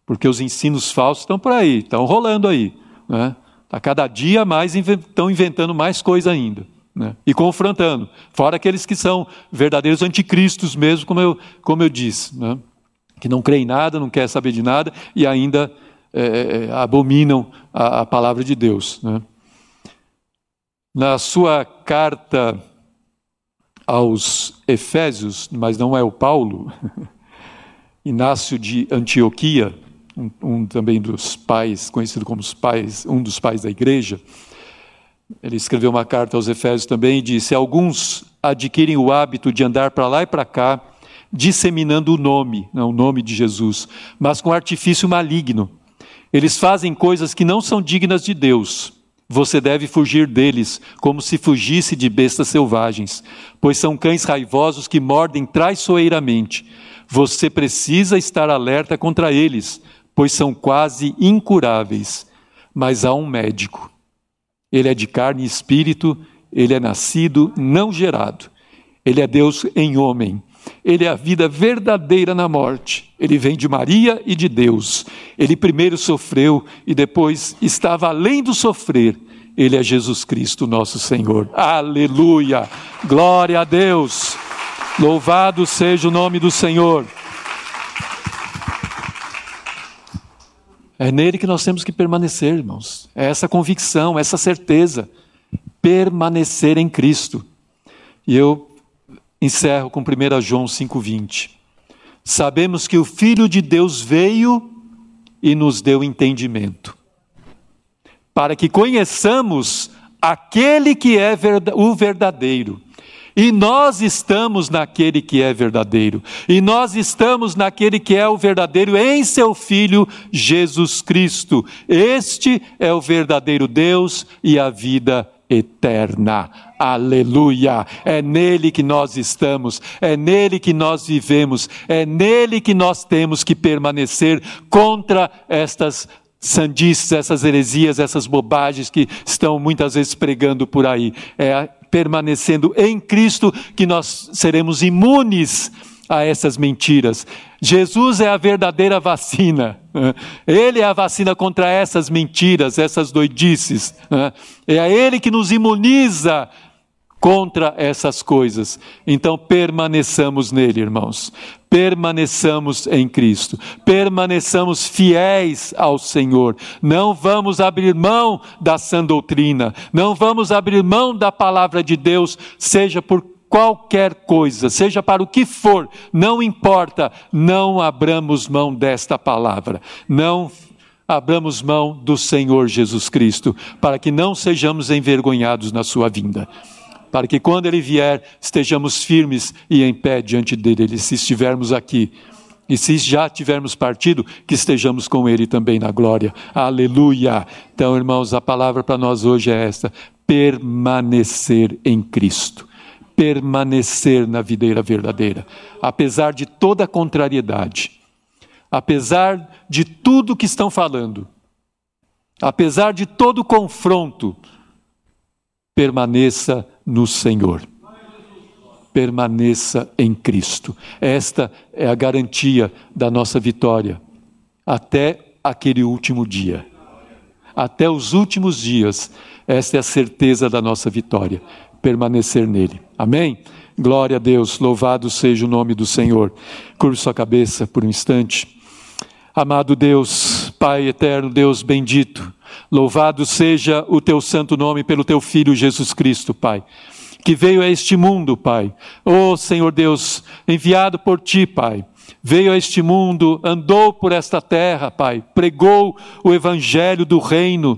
Porque os ensinos falsos estão por aí, estão rolando aí. Né? A cada dia mais estão inventando mais coisa ainda né? e confrontando. Fora aqueles que são verdadeiros anticristos mesmo, como eu, como eu disse, né? que não creem em nada, não querem saber de nada e ainda é, é, é, abominam a, a, palavra de Deus. Né? Na sua carta aos Efésios, mas não é o Paulo, Inácio de Antioquia, um, um também dos pais, conhecido como os pais, um dos pais da igreja, ele escreveu uma carta aos Efésios também e disse: Alguns adquirem o hábito de andar para lá e para cá, disseminando o nome, não, o nome de Jesus, mas com artifício maligno. Eles fazem coisas que não são dignas de Deus. Você deve fugir deles, como se fugisse de bestas selvagens, pois são cães raivosos que mordem traiçoeiramente. Você precisa estar alerta contra eles, pois são quase incuráveis. Mas há um médico ele é de carne e espírito, ele é nascido, não gerado. Ele é Deus em homem. Ele é a vida verdadeira na morte. Ele vem de Maria e de Deus. Ele primeiro sofreu e depois estava além do sofrer. Ele é Jesus Cristo, nosso Senhor. Aleluia! Glória a Deus! Louvado seja o nome do Senhor. É nele que nós temos que permanecer, irmãos. É essa convicção, essa certeza. Permanecer em Cristo. E eu encerro com 1 João 5,20. Sabemos que o Filho de Deus veio e nos deu entendimento, para que conheçamos aquele que é o verdadeiro, E nós estamos naquele que é verdadeiro. E nós estamos naquele que é o verdadeiro em seu Filho Jesus Cristo. Este é o verdadeiro Deus e a vida eterna. Aleluia! É nele que nós estamos, é nele que nós vivemos, é nele que nós temos que permanecer contra estas sandices, essas heresias, essas bobagens que estão muitas vezes pregando por aí. É permanecendo em Cristo que nós seremos imunes a essas mentiras. Jesus é a verdadeira vacina. Ele é a vacina contra essas mentiras, essas doidices. É Ele que nos imuniza contra essas coisas. Então permaneçamos nele, irmãos. Permaneçamos em Cristo. Permaneçamos fiéis ao Senhor. Não vamos abrir mão da sã doutrina. Não vamos abrir mão da palavra de Deus, seja por qualquer coisa, seja para o que for, não importa, não abramos mão desta palavra. Não abramos mão do Senhor Jesus Cristo, para que não sejamos envergonhados na sua vinda para que quando ele vier estejamos firmes e em pé diante dele, se estivermos aqui. E se já tivermos partido, que estejamos com ele também na glória. Aleluia! Então, irmãos, a palavra para nós hoje é esta: permanecer em Cristo. Permanecer na videira verdadeira. Apesar de toda a contrariedade, apesar de tudo que estão falando, apesar de todo o confronto, permaneça no Senhor. Permaneça em Cristo. Esta é a garantia da nossa vitória até aquele último dia. Até os últimos dias, esta é a certeza da nossa vitória. Permanecer nele. Amém? Glória a Deus, louvado seja o nome do Senhor. Curve sua cabeça por um instante. Amado Deus, Pai eterno, Deus bendito, louvado seja o teu santo nome pelo teu filho Jesus Cristo, Pai, que veio a este mundo, Pai. Oh, Senhor Deus, enviado por ti, Pai. Veio a este mundo, andou por esta terra, Pai, pregou o evangelho do reino.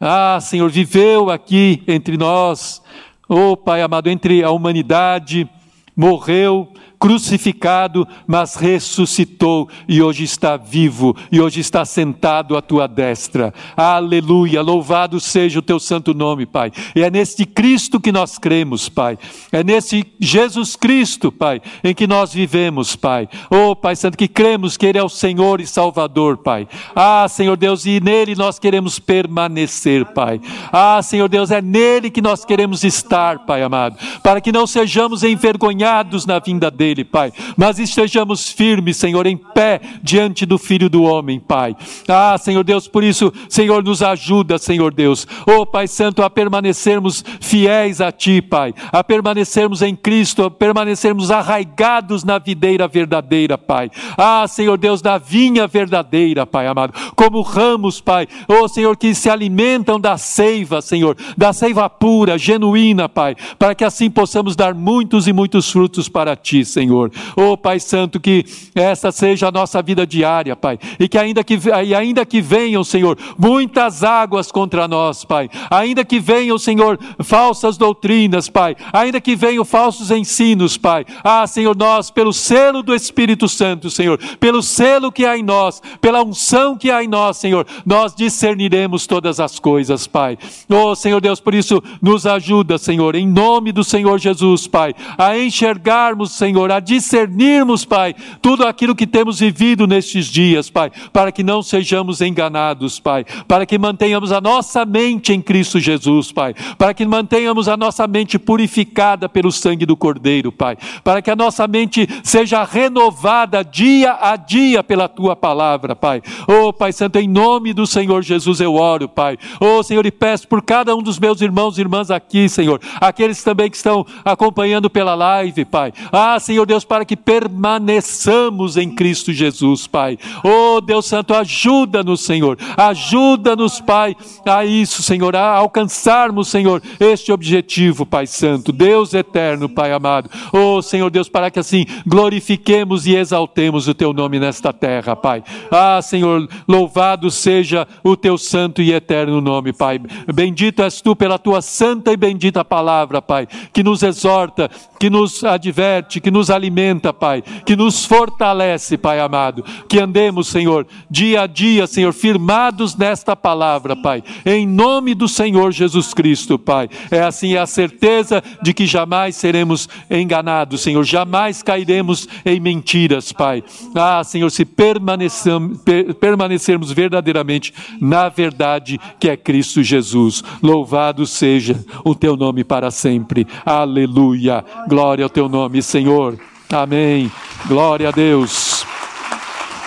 Ah, Senhor, viveu aqui entre nós. Oh, Pai amado, entre a humanidade, morreu, crucificado, mas ressuscitou e hoje está vivo e hoje está sentado à tua destra. Aleluia! Louvado seja o teu santo nome, Pai. E é neste Cristo que nós cremos, Pai. É nesse Jesus Cristo, Pai, em que nós vivemos, Pai. Oh, Pai Santo, que cremos que Ele é o Senhor e Salvador, Pai. Ah, Senhor Deus, e nele nós queremos permanecer, Pai. Ah, Senhor Deus, é nele que nós queremos estar, Pai amado, para que não sejamos envergonhados na vinda dele dele, Pai. Mas estejamos firmes, Senhor, em pé diante do Filho do Homem, Pai. Ah, Senhor Deus, por isso, Senhor, nos ajuda, Senhor Deus. Oh, Pai Santo, a permanecermos fiéis a Ti, Pai. A permanecermos em Cristo, a permanecermos arraigados na videira verdadeira, Pai. Ah, Senhor Deus, da vinha verdadeira, Pai amado. Como ramos, Pai. Oh, Senhor, que se alimentam da seiva, Senhor. Da seiva pura, genuína, Pai. Para que assim possamos dar muitos e muitos frutos para Ti, Senhor. Senhor. Oh, Pai Santo, que essa seja a nossa vida diária, Pai. E que ainda que, e ainda que venham, Senhor, muitas águas contra nós, Pai. Ainda que venham, Senhor, falsas doutrinas, Pai. Ainda que venham falsos ensinos, Pai. Ah, Senhor, nós, pelo selo do Espírito Santo, Senhor, pelo selo que há em nós, pela unção que há em nós, Senhor, nós discerniremos todas as coisas, Pai. Oh, Senhor Deus, por isso, nos ajuda, Senhor, em nome do Senhor Jesus, Pai, a enxergarmos, Senhor, Senhor, a discernirmos, Pai, tudo aquilo que temos vivido nestes dias, Pai, para que não sejamos enganados, Pai, para que mantenhamos a nossa mente em Cristo Jesus, Pai, para que mantenhamos a nossa mente purificada pelo sangue do Cordeiro, Pai, para que a nossa mente seja renovada dia a dia pela Tua palavra, Pai. Oh, Pai Santo, em nome do Senhor Jesus eu oro, Pai. Oh, Senhor, e peço por cada um dos meus irmãos e irmãs aqui, Senhor, aqueles também que estão acompanhando pela live, Pai. Ah, Senhor, Senhor Deus, para que permaneçamos em Cristo Jesus, Pai. Oh, Deus Santo, ajuda-nos, Senhor. Ajuda-nos, Pai, a isso, Senhor, a alcançarmos, Senhor, este objetivo, Pai Santo. Deus eterno, Pai amado. Oh, Senhor Deus, para que assim glorifiquemos e exaltemos o Teu nome nesta terra, Pai. Ah, Senhor, louvado seja o Teu santo e eterno nome, Pai. Bendito és Tu pela Tua santa e bendita palavra, Pai, que nos exorta, que nos adverte, que nos alimenta, Pai, que nos fortalece, Pai amado. Que andemos, Senhor, dia a dia, Senhor, firmados nesta palavra, Pai, em nome do Senhor Jesus Cristo, Pai. É assim a certeza de que jamais seremos enganados, Senhor, jamais cairemos em mentiras, Pai. Ah, Senhor, se permanecermos verdadeiramente na verdade que é Cristo Jesus. Louvado seja o teu nome para sempre. Aleluia. Glória ao teu nome, Senhor. Amém. Glória a Deus.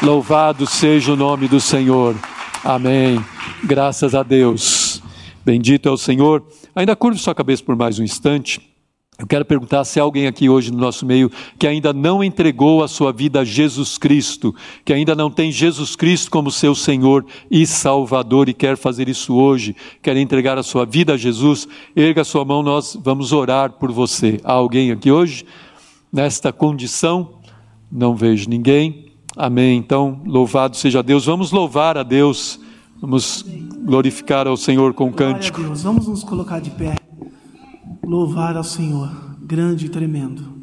Louvado seja o nome do Senhor. Amém. Graças a Deus. Bendito é o Senhor. Ainda curve sua cabeça por mais um instante. Eu quero perguntar se há alguém aqui hoje no nosso meio que ainda não entregou a sua vida a Jesus Cristo, que ainda não tem Jesus Cristo como seu Senhor e Salvador e quer fazer isso hoje, quer entregar a sua vida a Jesus, erga a sua mão, nós vamos orar por você. Há alguém aqui hoje nesta condição? Não vejo ninguém. Amém. Então, louvado seja Deus. Vamos louvar a Deus. Vamos glorificar ao Senhor com Glória cântico. a Deus. Vamos nos colocar de pé. Louvar ao Senhor, grande e tremendo.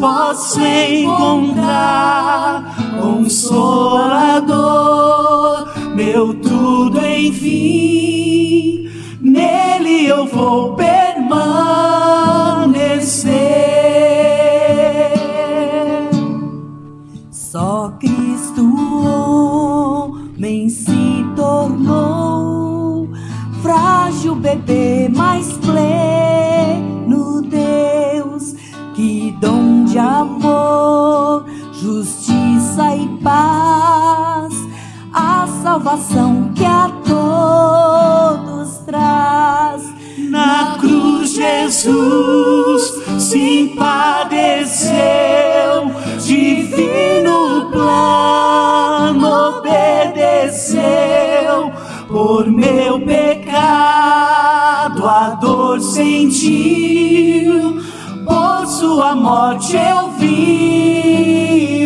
Posso encontrar, consolador, meu tudo enfim, nele eu vou permanecer. Salvação que a todos traz. Na cruz Jesus se padeceu, divino plano obedeceu, por meu pecado a dor sentiu, por sua morte eu vivo.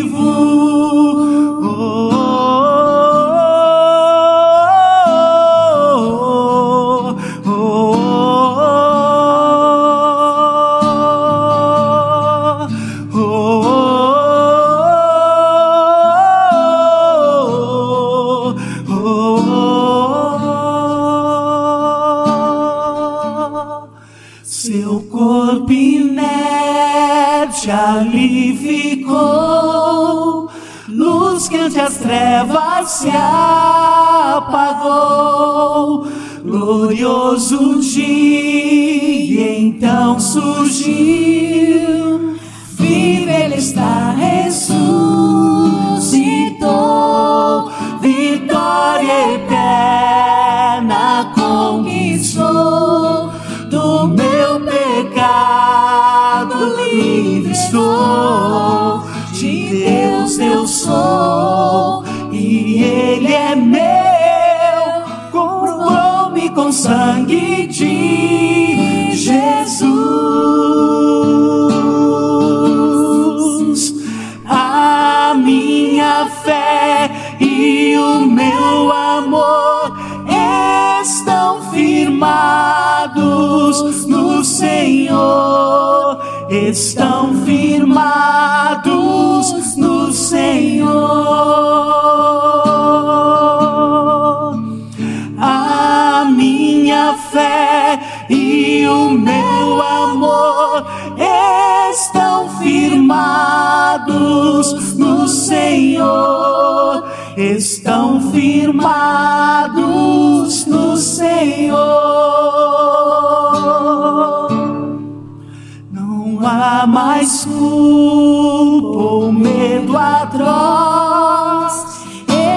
Se apagou. Glorioso dia então surgiu, estão firmados no Senhor. A minha fé e o meu amor estão firmados no Senhor, estão firmados no Senhor. Há mais culpa ou medo atroz.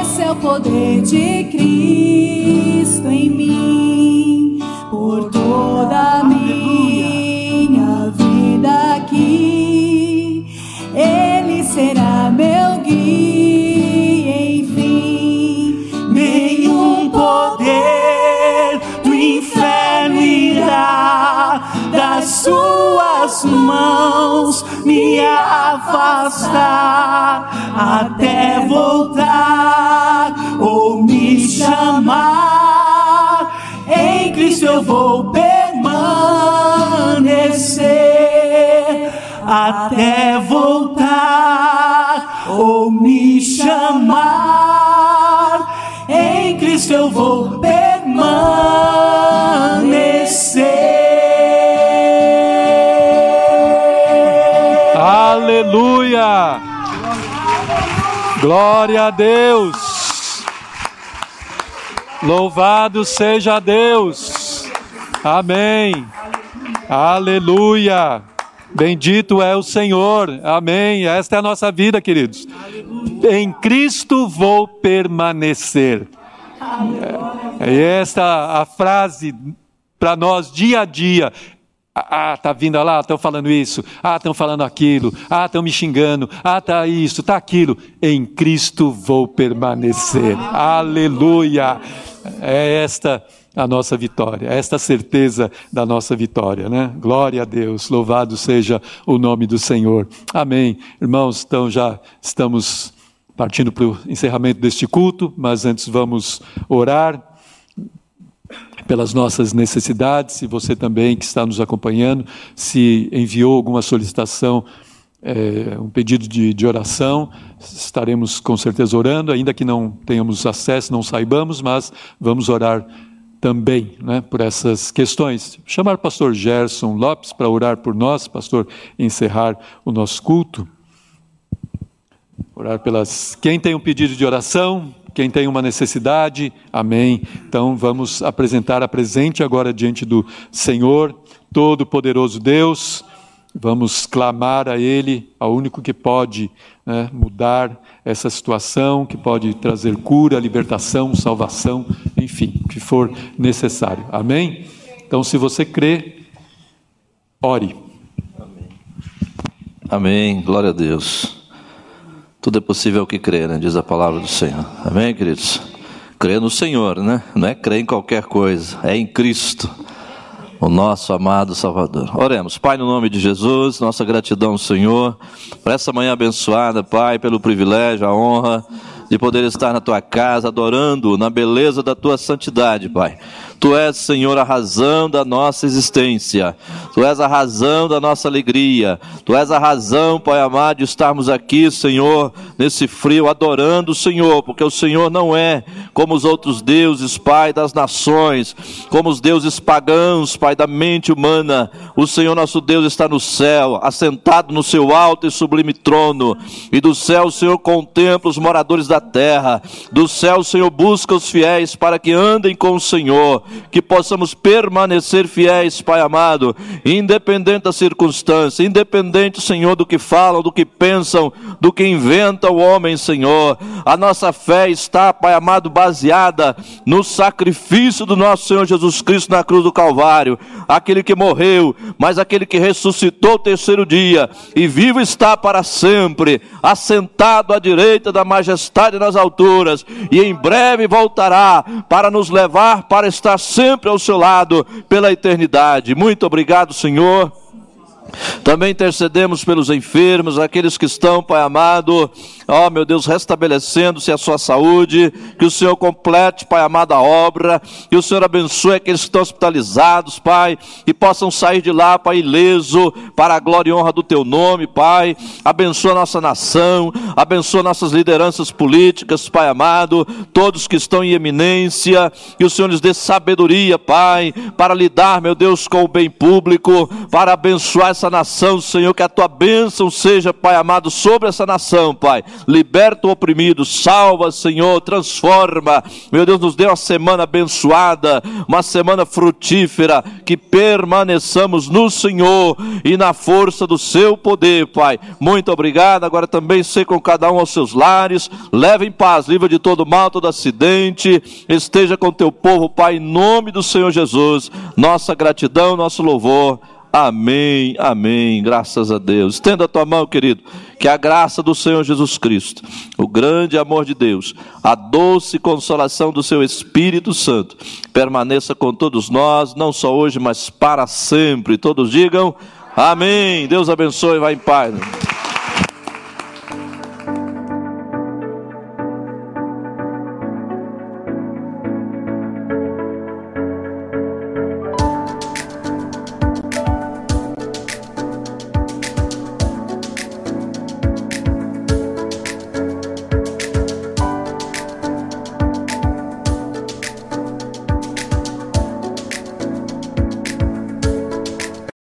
Esse é o poder de Cristo em mim, por toda a minha vida aqui. Ele será meu guia, suas mãos me afastar até voltar ou me chamar. Em Cristo eu vou permanecer até voltar ou me chamar. Em Cristo eu vou permanecer. Aleluia! Glória a Deus! Louvado seja Deus! Amém! Aleluia! Bendito é o Senhor. Amém. Esta é a nossa vida, queridos. Em Cristo vou permanecer. É esta a frase para nós dia a dia. Ah, tá vindo lá, estão falando isso. Ah, estão falando aquilo. Ah, estão me xingando. Ah, tá isso, tá aquilo. Em Cristo vou permanecer. Aleluia. É esta a nossa vitória, é esta certeza da nossa vitória, né? Glória a Deus, louvado seja o nome do Senhor. Amém. Irmãos, então já estamos partindo para o encerramento deste culto, mas antes vamos orar pelas nossas necessidades. E você também que está nos acompanhando, se enviou alguma solicitação, é, um pedido de, de oração, estaremos com certeza orando, ainda que não tenhamos acesso, não saibamos, mas vamos orar também né, por essas questões. Chamar o pastor Gerson Lopes para orar por nós, pastor, encerrar o nosso culto. Orar pelas. Quem tem um pedido de oração, quem tem uma necessidade, amém. Então vamos apresentar a presente agora diante do Senhor, Todo-Poderoso Deus. Vamos clamar a Ele, ao único que pode né, mudar essa situação, que pode trazer cura, libertação, salvação, enfim, o que for necessário. Amém? Então, se você crê, ore. Amém. Glória a Deus. Tudo é possível ao que crer, né? diz a palavra do Senhor. Amém, queridos? Crer no Senhor, né? Não é crer em qualquer coisa, é em Cristo, o nosso amado Salvador. Oremos, Pai, no nome de Jesus, nossa gratidão, Senhor, por essa manhã abençoada, Pai, pelo privilégio, a honra de poder estar na tua casa, adorando na beleza da tua santidade, Pai. Tu és, Senhor, a razão da nossa existência. Tu és a razão da nossa alegria. Tu és a razão, Pai amado, de estarmos aqui, Senhor, nesse frio, adorando o Senhor, porque o Senhor não é como os outros deuses, Pai das nações, como os deuses pagãos, Pai da mente humana. O Senhor nosso Deus está no céu, assentado no seu alto e sublime trono. E do céu o Senhor contempla os moradores da terra. Do céu o Senhor busca os fiéis para que andem com o Senhor que possamos permanecer fiéis, Pai amado, independente da circunstância, independente, Senhor, do que falam, do que pensam, do que inventa o homem, Senhor. A nossa fé está, Pai amado, baseada no sacrifício do nosso Senhor Jesus Cristo na cruz do Calvário, aquele que morreu, mas aquele que ressuscitou o terceiro dia e vivo está para sempre, assentado à direita da majestade nas alturas, e em breve voltará para nos levar para estar sempre ao seu lado pela eternidade. Muito obrigado, Senhor. Também intercedemos pelos enfermos, aqueles que estão, Pai amado, ó meu Deus, restabelecendo-se a sua saúde, que o Senhor complete, Pai amado, a obra, que o Senhor abençoe aqueles que estão hospitalizados, Pai, e possam sair de lá, Pai, ileso, para a glória e honra do Teu nome, Pai. Abençoa nossa nação, abençoa nossas lideranças políticas, Pai amado, todos que estão em eminência, que o Senhor lhes dê sabedoria, Pai, para lidar, meu Deus, com o bem público, para abençoar essa nação, Senhor, que a tua bênção seja, Pai amado, sobre essa nação, Pai. Liberta o oprimido, salva, Senhor, transforma. Meu Deus, nos dê uma semana abençoada, uma semana frutífera, que permaneçamos no Senhor e na força do seu poder, Pai. Muito obrigado. Agora também sei com cada um aos seus lares. Leve em paz, livre de todo mal, todo acidente. Esteja com teu povo, Pai, em nome do Senhor Jesus. Nossa gratidão, nosso louvor. Amém, amém. Graças a Deus. Estenda a tua mão, querido. Que a graça do Senhor Jesus Cristo, o grande amor de Deus, a doce consolação do seu Espírito Santo, permaneça com todos nós, não só hoje, mas para sempre. Todos digam amém. Deus abençoe. Vai em paz.